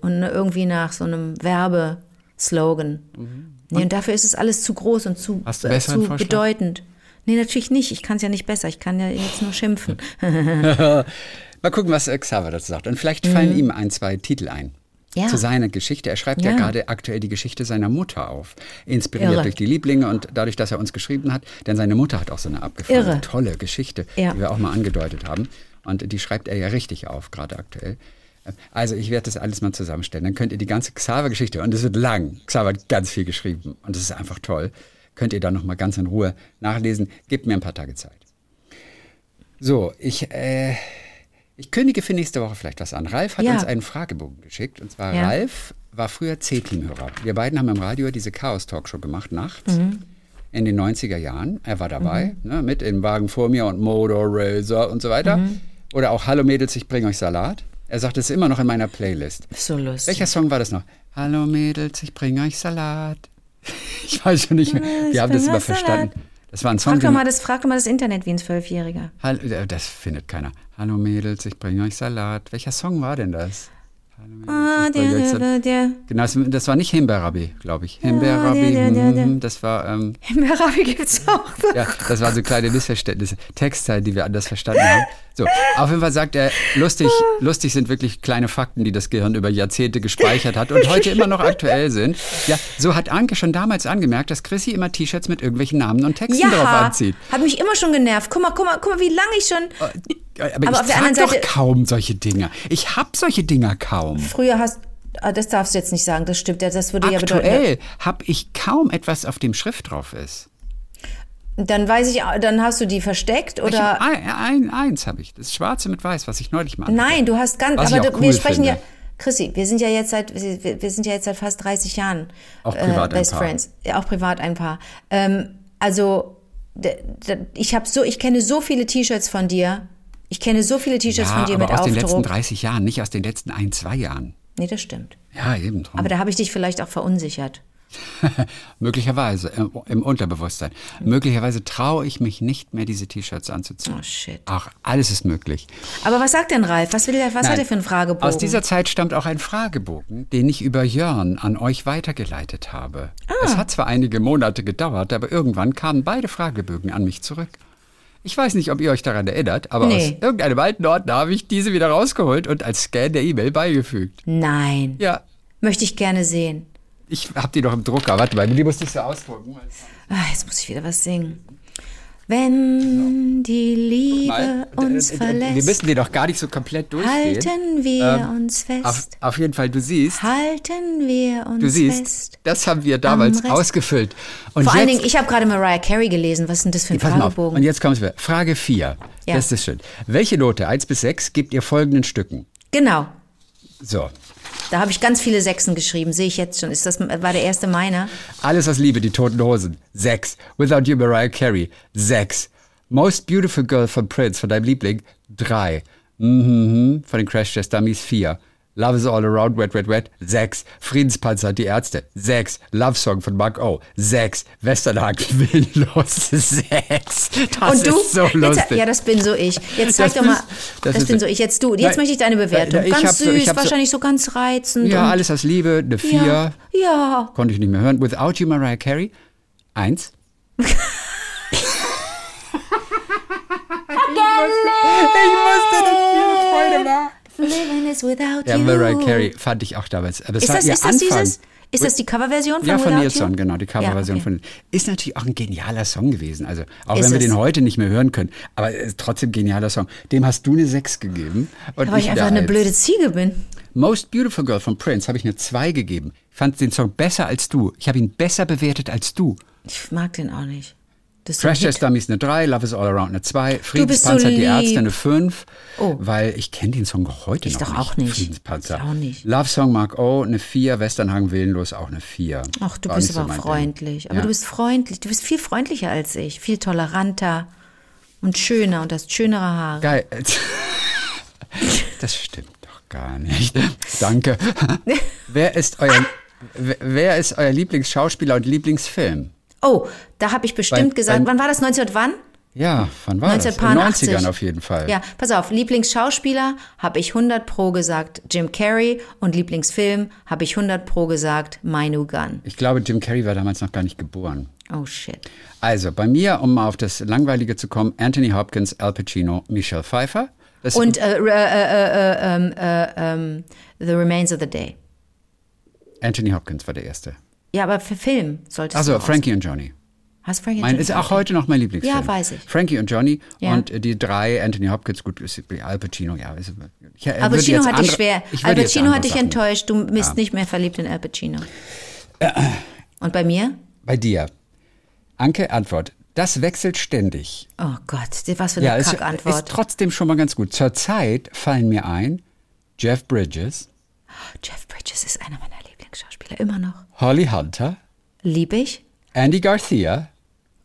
[SPEAKER 4] und irgendwie nach so einem Werbeslogan. Nee, und dafür ist es alles zu groß und zu,
[SPEAKER 3] Mhm.
[SPEAKER 4] Äh, zu bedeutend. Nee, natürlich nicht. Ich kann es ja nicht besser. Ich kann ja jetzt nur schimpfen. (laughs)
[SPEAKER 3] Mal gucken, was äh, Xaver dazu sagt. Und vielleicht fallen ihm ein, zwei Titel ein.
[SPEAKER 4] Ja.
[SPEAKER 3] Zu seiner Geschichte. Er schreibt ja.
[SPEAKER 4] Ja.
[SPEAKER 3] gerade aktuell die Geschichte seiner Mutter auf. Inspiriert
[SPEAKER 4] Irre.
[SPEAKER 3] durch die Lieblinge und dadurch, dass er uns geschrieben hat. Denn seine Mutter hat auch so eine abgefahrene, tolle Geschichte,
[SPEAKER 4] Ja.
[SPEAKER 3] die wir auch mal angedeutet haben. Und die schreibt er ja richtig auf, gerade aktuell. Also ich werde das alles mal zusammenstellen. Dann könnt ihr die ganze Xaver-Geschichte, und es wird lang, Xaver hat ganz viel geschrieben und das ist einfach toll, könnt ihr dann noch mal ganz in Ruhe nachlesen. Gebt mir ein paar Tage Zeit. So, ich, äh, ich kündige für nächste Woche vielleicht was an. Ralf hat
[SPEAKER 4] Ja.
[SPEAKER 3] uns einen Fragebogen geschickt. Und zwar
[SPEAKER 4] Ja.
[SPEAKER 3] Ralf war früher C-Team-Hörer. Wir beiden haben im Radio diese Chaos-Talkshow gemacht, nachts.
[SPEAKER 4] Mhm.
[SPEAKER 3] In den 90er Jahren. Er war dabei, ne, mit im Wagen vor mir und Motor Razor und so weiter.
[SPEAKER 4] Mhm.
[SPEAKER 3] Oder auch Hallo Mädels, ich bringe euch Salat. Er sagt, es ist immer noch in meiner Playlist.
[SPEAKER 4] So lustig.
[SPEAKER 3] Welcher Song war das noch? Hallo Mädels, ich bringe euch Salat. (laughs) Ich weiß schon nicht mehr. Wir haben das
[SPEAKER 4] bring
[SPEAKER 3] immer verstanden. Das war ein Song,
[SPEAKER 4] Frag doch, mal das, frag doch mal das Internet wie ein Zwölfjähriger.
[SPEAKER 3] Äh, das findet keiner. Hallo Mädels, ich bringe euch Salat. Welcher Song war denn das?
[SPEAKER 4] Ah, der,
[SPEAKER 3] Salat.
[SPEAKER 4] der, der.
[SPEAKER 3] Genau, das, war nicht Himbeerrabi, glaube ich. Himbeerrabi,
[SPEAKER 4] der.
[SPEAKER 3] hm, das war, ähm,
[SPEAKER 4] Himbeerrabi gibt's auch.
[SPEAKER 3] ja, das waren so kleine Missverständnisse, Textteile, die wir anders verstanden haben. (laughs) So, auf jeden Fall sagt er, lustig, lustig sind wirklich kleine Fakten, die das Gehirn über Jahrzehnte gespeichert hat und heute immer noch aktuell sind. Ja, so hat Anke schon damals angemerkt, dass Chrissy immer T-Shirts mit irgendwelchen Namen und Texten drauf
[SPEAKER 4] Ja,
[SPEAKER 3] anzieht.
[SPEAKER 4] hat mich immer schon genervt. Guck mal, guck mal, guck mal, wie lange ich schon.
[SPEAKER 3] Aber,
[SPEAKER 4] Aber
[SPEAKER 3] ich
[SPEAKER 4] auf
[SPEAKER 3] trage doch kaum solche Dinger. Ich hab solche Dinger kaum.
[SPEAKER 4] Früher hast. Ah, das darfst du jetzt nicht sagen, das stimmt. ja, Das würde ja bedeuten.
[SPEAKER 3] Aktuell habe ich kaum etwas, auf dem Schrift drauf ist.
[SPEAKER 4] Dann weiß ich, dann hast du die versteckt oder.
[SPEAKER 3] ein, ein, eins habe ich, das Schwarze mit Weiß, was ich neulich mal.
[SPEAKER 4] Nein, du hast ganz.
[SPEAKER 3] Was
[SPEAKER 4] aber du,
[SPEAKER 3] cool
[SPEAKER 4] wir sprechen
[SPEAKER 3] finde.
[SPEAKER 4] ja. Chrissy, wir sind ja jetzt seit wir, wir sind ja jetzt seit fast 30 Jahren
[SPEAKER 3] Auch privat ein
[SPEAKER 4] Best
[SPEAKER 3] Paar.
[SPEAKER 4] Friends. Ja, auch privat ein Paar. Ähm, also ich habe so, ich kenne so viele T-Shirts von dir. Ich kenne so viele T-Shirts
[SPEAKER 3] ja,
[SPEAKER 4] von dir
[SPEAKER 3] aber
[SPEAKER 4] mit
[SPEAKER 3] aus den letzten
[SPEAKER 4] Aufdruck.
[SPEAKER 3] 30 Jahren, nicht aus den letzten ein, zwei Jahren.
[SPEAKER 4] Nee, das stimmt.
[SPEAKER 3] Ja, eben drum.
[SPEAKER 4] Aber da habe ich dich vielleicht auch verunsichert. (laughs)
[SPEAKER 3] Möglicherweise im, im Unterbewusstsein. Möglicherweise traue ich mich nicht mehr, diese T-Shirts anzuziehen.
[SPEAKER 4] Oh shit.
[SPEAKER 3] Ach, alles ist möglich.
[SPEAKER 4] Aber was sagt denn Ralf? Was will der, was hat er für einen Fragebogen?
[SPEAKER 3] Aus dieser Zeit stammt auch ein Fragebogen, den ich über Jörn an euch weitergeleitet habe.
[SPEAKER 4] Ah.
[SPEAKER 3] Es hat zwar einige Monate gedauert, aber irgendwann kamen beide Fragebögen an mich zurück. Ich weiß nicht, ob ihr euch daran erinnert, aber
[SPEAKER 4] Nee.
[SPEAKER 3] aus irgendeinem alten Ordner habe ich diese wieder rausgeholt und als Scan der E-Mail beigefügt.
[SPEAKER 4] Nein.
[SPEAKER 3] Ja,
[SPEAKER 4] Möchte ich gerne sehen.
[SPEAKER 3] Ich hab die doch im Drucker. Warte mal, die musste ich so ausdrucken.
[SPEAKER 4] Ah, jetzt muss ich wieder was singen. Wenn die Liebe uns
[SPEAKER 3] äh, Wir
[SPEAKER 4] verlässt,
[SPEAKER 3] müssen die doch gar nicht so komplett durchgehen.
[SPEAKER 4] halten wir uns
[SPEAKER 3] Auf,
[SPEAKER 4] fest.
[SPEAKER 3] auf jeden Fall, du siehst,
[SPEAKER 4] Halten wir uns
[SPEAKER 3] du siehst,
[SPEAKER 4] fest.
[SPEAKER 3] das haben wir damals ausgefüllt. Und
[SPEAKER 4] Vor allen
[SPEAKER 3] jetzt,
[SPEAKER 4] Dingen, ich habe gerade Mariah Carey gelesen. Was ist denn das für ein
[SPEAKER 3] mal auf.
[SPEAKER 4] Fragebogen?
[SPEAKER 3] Und jetzt kommen wir. Frage 4.
[SPEAKER 4] Ja.
[SPEAKER 3] Das ist schön. Welche Note, 1 bis 6, gibt ihr folgenden Stücken?
[SPEAKER 4] Genau.
[SPEAKER 3] So.
[SPEAKER 4] Da habe ich ganz viele Sechsen geschrieben, sehe ich jetzt schon. Ist das war der erste meiner?
[SPEAKER 3] Alles aus Liebe, die Toten Hosen. 6. Without You, Mariah Carey. 6. Most Beautiful Girl von Prince, von deinem Liebling. 3. Mhm, von den Crash Test Dummies. 4. Love is all around, wet, wet, wet. 6. Friedenspanzer, die Ärzte. 6. Love Song von Mark O. 6. Westernhagen, (laughs) willenlos. 6. Das
[SPEAKER 4] Und du?
[SPEAKER 3] ist so
[SPEAKER 4] jetzt,
[SPEAKER 3] lustig.
[SPEAKER 4] ja, das bin so ich. Jetzt zeig
[SPEAKER 3] Das
[SPEAKER 4] doch mal.
[SPEAKER 3] bist-
[SPEAKER 4] Das,
[SPEAKER 3] das ist-
[SPEAKER 4] bin so ich. Jetzt du. Jetzt
[SPEAKER 3] Nein,
[SPEAKER 4] möchte ich deine Bewertung.
[SPEAKER 3] ich
[SPEAKER 4] ganz
[SPEAKER 3] so- ich
[SPEAKER 4] süß,
[SPEAKER 3] so-
[SPEAKER 4] wahrscheinlich so ganz reizend.
[SPEAKER 3] ja, alles aus Liebe. Eine 4.
[SPEAKER 4] Ja, ja.
[SPEAKER 3] Konnte ich nicht mehr hören. Without You, Mariah Carey. 1. (laughs) Ich musste das mir Freude machen.
[SPEAKER 4] Living is without
[SPEAKER 3] Ja,
[SPEAKER 4] you.
[SPEAKER 3] Mariah Carey fand ich auch damals. Aber
[SPEAKER 4] Ist das, ist das dieses? Ist das die Coverversion von
[SPEAKER 3] ja, von
[SPEAKER 4] Without
[SPEAKER 3] Nilsson,
[SPEAKER 4] You?
[SPEAKER 3] genau, die Coverversion
[SPEAKER 4] Ja, okay.
[SPEAKER 3] von. Ist natürlich auch ein genialer Song gewesen. Also, auch
[SPEAKER 4] Ist
[SPEAKER 3] wenn wir
[SPEAKER 4] es.
[SPEAKER 3] den heute nicht mehr hören können. Aber trotzdem genialer Song. Dem hast du eine 6 gegeben. Und
[SPEAKER 4] Weil ich einfach
[SPEAKER 3] eine
[SPEAKER 4] blöde Ziege bin.
[SPEAKER 3] Most Beautiful Girl von Prince habe ich eine 2 gegeben. Ich fand den Song besser als du. Ich habe ihn besser bewertet als du.
[SPEAKER 4] Ich mag den auch nicht. Das so
[SPEAKER 3] Crash. Test Dummies eine 3, Love is All Around eine 2,
[SPEAKER 4] bist so
[SPEAKER 3] Friedenspanzer, die. Ärzte eine 5,
[SPEAKER 4] Oh.
[SPEAKER 3] weil ich kenne den Song heute
[SPEAKER 4] Ich
[SPEAKER 3] noch
[SPEAKER 4] doch
[SPEAKER 3] nicht.
[SPEAKER 4] auch nicht.
[SPEAKER 3] Friedenspanzer.
[SPEAKER 4] Ich auch nicht.
[SPEAKER 3] Love Song Mark O eine 4, Westernhagen Willenlos auch eine 4.
[SPEAKER 4] Ach, du
[SPEAKER 3] War
[SPEAKER 4] bist
[SPEAKER 3] so
[SPEAKER 4] aber auch freundlich.
[SPEAKER 3] Ding.
[SPEAKER 4] Aber
[SPEAKER 3] ja.
[SPEAKER 4] du bist freundlich. Du bist viel freundlicher als ich. Viel toleranter und schöner und hast schönere Haare.
[SPEAKER 3] Geil. (laughs) Das stimmt doch gar nicht. Danke. (laughs) wer, ist euer, wer ist euer Lieblingsschauspieler und Lieblingsfilm?
[SPEAKER 4] Oh, da habe ich bestimmt
[SPEAKER 3] Bei-
[SPEAKER 4] gesagt.
[SPEAKER 3] bei-
[SPEAKER 4] wann war das? 1900 wann?
[SPEAKER 3] Ja, wann war das? In den
[SPEAKER 4] 1980.
[SPEAKER 3] 90ern auf jeden Fall.
[SPEAKER 4] Ja, pass auf. Lieblingsschauspieler habe ich 100 pro gesagt Jim Carrey und Lieblingsfilm habe ich 100 pro gesagt My New Gun.
[SPEAKER 3] Ich glaube, Jim Carrey war damals noch gar nicht geboren.
[SPEAKER 4] Oh shit.
[SPEAKER 3] Also, bei mir, um mal auf das Langweilige zu kommen, Anthony Hopkins, Al Pacino, Michelle Pfeiffer. Das
[SPEAKER 4] Und äh, äh, äh, äh, ähm, äh, ähm, The Remains of the Day.
[SPEAKER 3] Anthony Hopkins war der Erste.
[SPEAKER 4] Ja, aber für Film solltest
[SPEAKER 3] Also
[SPEAKER 4] du auch-
[SPEAKER 3] Frankie und Johnny.
[SPEAKER 4] Hast Frankie
[SPEAKER 3] Mein,
[SPEAKER 4] Johnson
[SPEAKER 3] ist auch heute noch mein Lieblingsfilm.
[SPEAKER 4] Ja, weiß ich.
[SPEAKER 3] Frankie und Johnny
[SPEAKER 4] Ja.
[SPEAKER 3] und äh, die drei, Anthony Hopkins, gut, ist Al Pacino, ja. Ist, ich,
[SPEAKER 4] Al Pacino
[SPEAKER 3] jetzt
[SPEAKER 4] hat dich
[SPEAKER 3] andere-
[SPEAKER 4] schwer.
[SPEAKER 3] ich
[SPEAKER 4] Al Pacino
[SPEAKER 3] andere
[SPEAKER 4] hat dich
[SPEAKER 3] Sachen-
[SPEAKER 4] enttäuscht. Du bist nicht mehr verliebt in Al Pacino. (clears throat) Und bei mir?
[SPEAKER 3] Bei dir. Anke, Antwort. Das wechselt ständig.
[SPEAKER 4] Oh Gott, was für eine
[SPEAKER 3] Ja, ist, ist
[SPEAKER 4] Kackantwort.
[SPEAKER 3] trotzdem schon mal ganz gut. Zurzeit fallen mir ein Jeff Bridges,
[SPEAKER 4] Jeff Bridges ist einer meiner Lieblingsschauspieler, immer noch.
[SPEAKER 3] Holly Hunter,
[SPEAKER 4] Lieb ich?
[SPEAKER 3] Andy Garcia,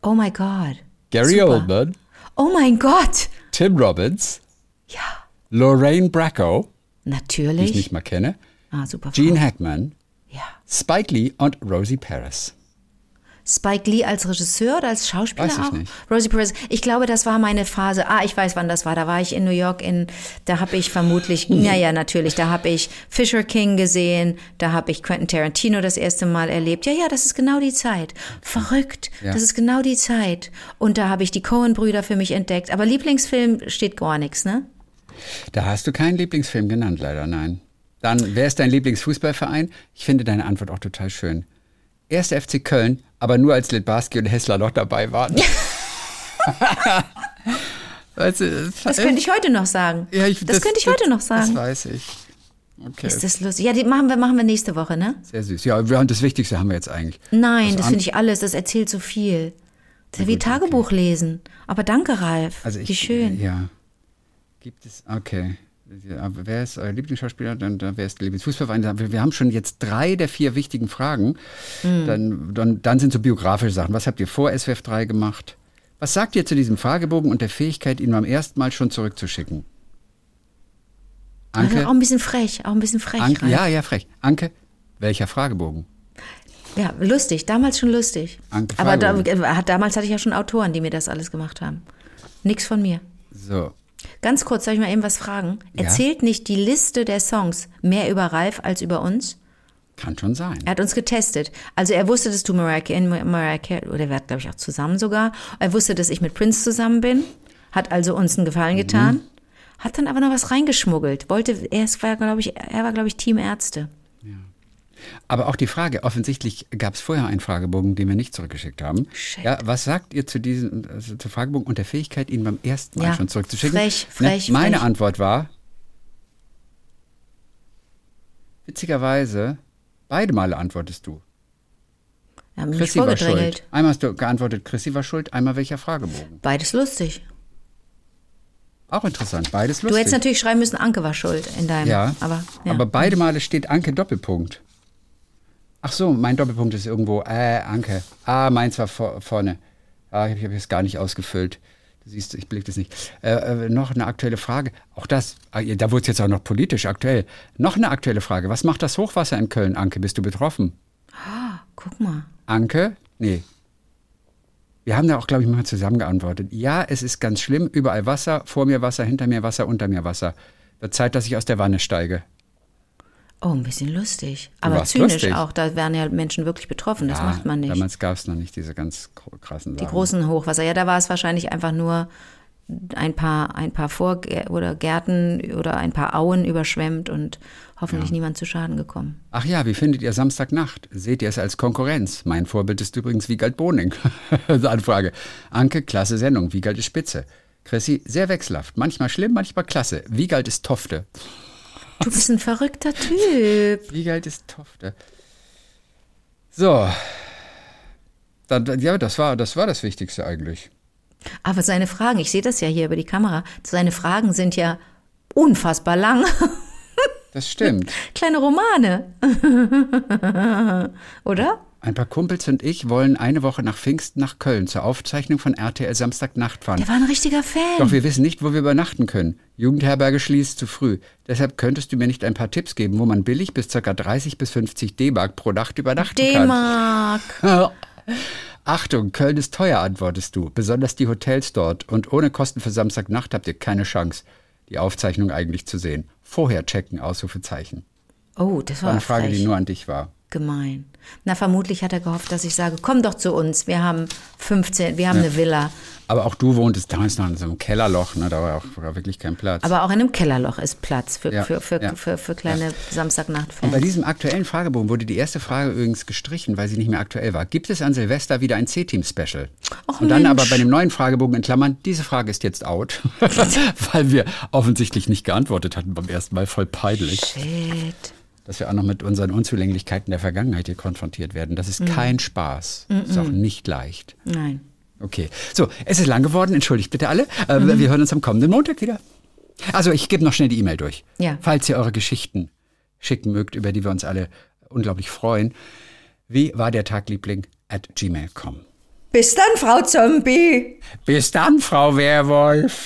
[SPEAKER 4] Oh my God.
[SPEAKER 3] Gary
[SPEAKER 4] Super.
[SPEAKER 3] Oldman,
[SPEAKER 4] Oh mein Gott.
[SPEAKER 3] Tim Robbins,
[SPEAKER 4] Ja,
[SPEAKER 3] Lorraine Bracco, die
[SPEAKER 4] natürlich.
[SPEAKER 3] ich nicht mal kenne,
[SPEAKER 4] ah, super.
[SPEAKER 3] Gene. Hackman,
[SPEAKER 4] Ja.
[SPEAKER 3] Spike Lee und Rosie Paris.
[SPEAKER 4] Spike Lee als Regisseur oder als Schauspieler
[SPEAKER 3] Weiß ich
[SPEAKER 4] auch?
[SPEAKER 3] nicht.
[SPEAKER 4] Rosie Perez. Ich glaube, das war meine Phase. Ah, ich weiß, wann das war. Da war ich in New York. In, da habe ich vermutlich, (laughs) ja, ja, natürlich. Da habe ich Fisher King gesehen. Da habe ich Quentin Tarantino das erste Mal erlebt. Ja, ja, das ist genau die Zeit. Verrückt.
[SPEAKER 3] Ja.
[SPEAKER 4] Das ist genau die Zeit. Und da habe ich die Cohen-Brüder für mich entdeckt. Aber Lieblingsfilm steht gar nichts, ne?
[SPEAKER 3] Da hast du keinen Lieblingsfilm genannt, leider, nein. Dann, wer ist dein Lieblingsfußballverein? Ich finde deine Antwort auch total schön. Erster FC Köln, aber nur als Litbarski und Hessler noch dabei waren. (laughs) (laughs) weißt du,
[SPEAKER 4] Das könnte ich heute noch sagen.
[SPEAKER 3] ja, ich,
[SPEAKER 4] das, könnte ich heute noch
[SPEAKER 3] Das
[SPEAKER 4] sagen.
[SPEAKER 3] weiß ich. Okay,
[SPEAKER 4] Ist das lustig? Ja, die machen wir, machen wir nächste Woche, ne?
[SPEAKER 3] sehr süß. Ja, wir haben das Wichtigste haben wir jetzt eigentlich.
[SPEAKER 4] Nein,
[SPEAKER 3] Also
[SPEAKER 4] das
[SPEAKER 3] an-
[SPEAKER 4] finde ich alles. Das erzählt so viel. Das ist wie Tagebuch lesen. Aber danke, Ralf.
[SPEAKER 3] Also ich,
[SPEAKER 4] wie schön.
[SPEAKER 3] Ja. Gibt es, okay. Wer ist euer Lieblingsschauspieler? Dann, dann wer ist der Lieblingsfußballverein? Wir, haben schon jetzt drei der vier wichtigen Fragen.
[SPEAKER 4] Hm.
[SPEAKER 3] Dann, dann, dann sind so biografische Sachen. Was habt ihr vor SWF 3 gemacht? Was sagt ihr zu diesem Fragebogen und der Fähigkeit, ihn beim ersten Mal schon zurückzuschicken?
[SPEAKER 4] Also
[SPEAKER 3] Anke?
[SPEAKER 4] auch ein bisschen frech, auch ein bisschen frech.
[SPEAKER 3] Anke ja, ja, frech. Anke, welcher Fragebogen?
[SPEAKER 4] ja, lustig. Damals schon lustig.
[SPEAKER 3] Anke
[SPEAKER 4] Aber da, äh, damals hatte ich ja schon Autoren, die mir das alles gemacht haben. Nix von mir.
[SPEAKER 3] So.
[SPEAKER 4] Ganz kurz, soll ich mal eben was fragen?
[SPEAKER 3] Ja.
[SPEAKER 4] Erzählt nicht die Liste der Songs mehr über Ralf als über uns?
[SPEAKER 3] Kann schon sein.
[SPEAKER 4] Er hat uns getestet. Also er wusste, dass du Mariah Carey, Mariah Carey oder wir hatten, glaube ich, auch zusammen sogar. Er wusste, dass ich mit Prince zusammen bin, hat also uns einen Gefallen
[SPEAKER 3] Mhm.
[SPEAKER 4] getan, hat dann aber noch was reingeschmuggelt. Wollte, er war, glaube ich, er war, glaube ich, Team Ärzte.
[SPEAKER 3] Aber auch die Frage, offensichtlich gab es vorher einen Fragebogen, den wir nicht zurückgeschickt haben.
[SPEAKER 4] Shit.
[SPEAKER 3] Ja, was sagt ihr zu diesem also zu Fragebogen und der Fähigkeit, ihn beim ersten Mal
[SPEAKER 4] Ja,
[SPEAKER 3] schon zurückzuschicken?
[SPEAKER 4] frech, frech,
[SPEAKER 3] ne? Meine
[SPEAKER 4] frech.
[SPEAKER 3] Antwort war, witzigerweise, beide Male antwortest du.
[SPEAKER 4] Wir haben mich
[SPEAKER 3] Chrissy war schuld. Einmal hast du geantwortet, Chrissy war schuld, einmal welcher Fragebogen.
[SPEAKER 4] Beides lustig.
[SPEAKER 3] Auch interessant, beides lustig.
[SPEAKER 4] Du hättest natürlich schreiben müssen, Anke war schuld in deinem.
[SPEAKER 3] Ja,
[SPEAKER 4] aber, ja.
[SPEAKER 3] aber beide Male steht Anke Doppelpunkt. Ach so, mein Doppelpunkt ist irgendwo, äh, Anke. Ah, meins war vor, vorne. Ah, ich habe es gar nicht ausgefüllt. Du siehst, ich blick das nicht. Äh, äh, noch eine aktuelle Frage. Auch das, ah, da wurde es jetzt auch noch politisch aktuell. Noch eine aktuelle Frage. Was macht das Hochwasser in Köln, Anke? Bist du betroffen?
[SPEAKER 4] Guck mal.
[SPEAKER 3] Anke? Nee. Wir haben da auch, glaube ich, mal zusammen geantwortet. Ja, es ist ganz schlimm. Überall Wasser. Vor mir Wasser, hinter mir Wasser, unter mir Wasser. Wird Zeit, dass ich aus der Wanne steige.
[SPEAKER 4] Oh, ein bisschen lustig. Aber zynisch
[SPEAKER 3] lustig.
[SPEAKER 4] auch. Da wären ja Menschen wirklich betroffen. Das
[SPEAKER 3] Ja,
[SPEAKER 4] macht man nicht.
[SPEAKER 3] Damals gab es noch nicht diese ganz krassen
[SPEAKER 4] Die
[SPEAKER 3] Sachen.
[SPEAKER 4] großen Hochwasser. Ja, da war es wahrscheinlich einfach nur ein paar, ein paar Vor- oder Gärten oder ein paar Auen überschwemmt und hoffentlich niemand zu Schaden gekommen.
[SPEAKER 3] Ach ja, wie findet ihr Samstagnacht? Seht ihr es als Konkurrenz? Mein Vorbild ist übrigens Wiegald Boning. (laughs) Anfrage. Anke, klasse Sendung. Wiegald ist spitze. Chrissy, sehr wechselhaft. Manchmal schlimm, manchmal klasse. Wiegald ist Tofte.
[SPEAKER 4] Du bist ein verrückter Typ.
[SPEAKER 3] Wiegald ist Tofte. So. Dann, ja, das war, das war das Wichtigste eigentlich.
[SPEAKER 4] Aber seine Fragen, ich sehe das ja hier über die Kamera, seine Fragen sind ja unfassbar lang.
[SPEAKER 3] Das stimmt. (laughs)
[SPEAKER 4] Kleine Romane. (laughs) Oder?
[SPEAKER 3] Ein paar Kumpels und ich wollen eine Woche nach Pfingsten nach Köln zur Aufzeichnung von RTL Samstagnacht fahren.
[SPEAKER 4] Der war ein richtiger Fan.
[SPEAKER 3] Doch wir wissen nicht, wo wir übernachten können. Jugendherberge schließt zu früh. Deshalb könntest du mir nicht ein paar Tipps geben, wo man billig bis ca. 30 bis 50 D-Mark pro Nacht übernachten kann.
[SPEAKER 4] D-Mark. (laughs)
[SPEAKER 3] Achtung, Köln ist teuer, antwortest du. Besonders die Hotels dort. Und ohne Kosten für Samstagnacht habt ihr keine Chance, die Aufzeichnung eigentlich zu sehen. Vorher checken, Ausrufezeichen.
[SPEAKER 4] Oh, das
[SPEAKER 3] War
[SPEAKER 4] war
[SPEAKER 3] eine Frage,
[SPEAKER 4] frech.
[SPEAKER 3] die nur an dich war.
[SPEAKER 4] Gemein. Na, vermutlich hat er gehofft, dass ich sage, komm doch zu uns. Wir haben 15, wir haben eine Villa.
[SPEAKER 3] Aber auch du wohntest damals noch in so einem Kellerloch, ne? da war auch war wirklich kein Platz.
[SPEAKER 4] Aber auch in einem Kellerloch ist Platz für,
[SPEAKER 3] Ja,
[SPEAKER 4] für, für,
[SPEAKER 3] ja.
[SPEAKER 4] für, für kleine
[SPEAKER 3] Und bei
[SPEAKER 4] Samstagnacht-Fans.
[SPEAKER 3] diesem aktuellen Fragebogen wurde die erste Frage übrigens gestrichen, weil sie nicht mehr aktuell war. Gibt es an Silvester wieder ein C-Team-Special?
[SPEAKER 4] Och,
[SPEAKER 3] Und dann
[SPEAKER 4] Mensch.
[SPEAKER 3] aber bei dem neuen Fragebogen in Klammern, diese Frage ist jetzt out, (laughs) weil wir offensichtlich nicht geantwortet hatten beim ersten Mal. Voll peinlich,
[SPEAKER 4] Shit.
[SPEAKER 3] Dass wir auch noch mit unseren Unzulänglichkeiten der Vergangenheit hier konfrontiert werden. Das ist
[SPEAKER 4] Mhm.
[SPEAKER 3] kein Spaß. Ist auch nicht leicht.
[SPEAKER 4] Nein.
[SPEAKER 3] Okay, so, es ist lang geworden, entschuldigt bitte alle. Äh,
[SPEAKER 4] Mhm.
[SPEAKER 3] Wir hören uns am kommenden Montag wieder. Also ich gebe noch schnell die E-Mail durch.
[SPEAKER 4] Ja.
[SPEAKER 3] Falls ihr eure Geschichten schicken mögt, über die wir uns alle unglaublich freuen. Wie war der Tag, Liebling? At gmail.com.
[SPEAKER 4] Bis dann, Frau Zombie.
[SPEAKER 3] Bis dann, Frau Werwolf.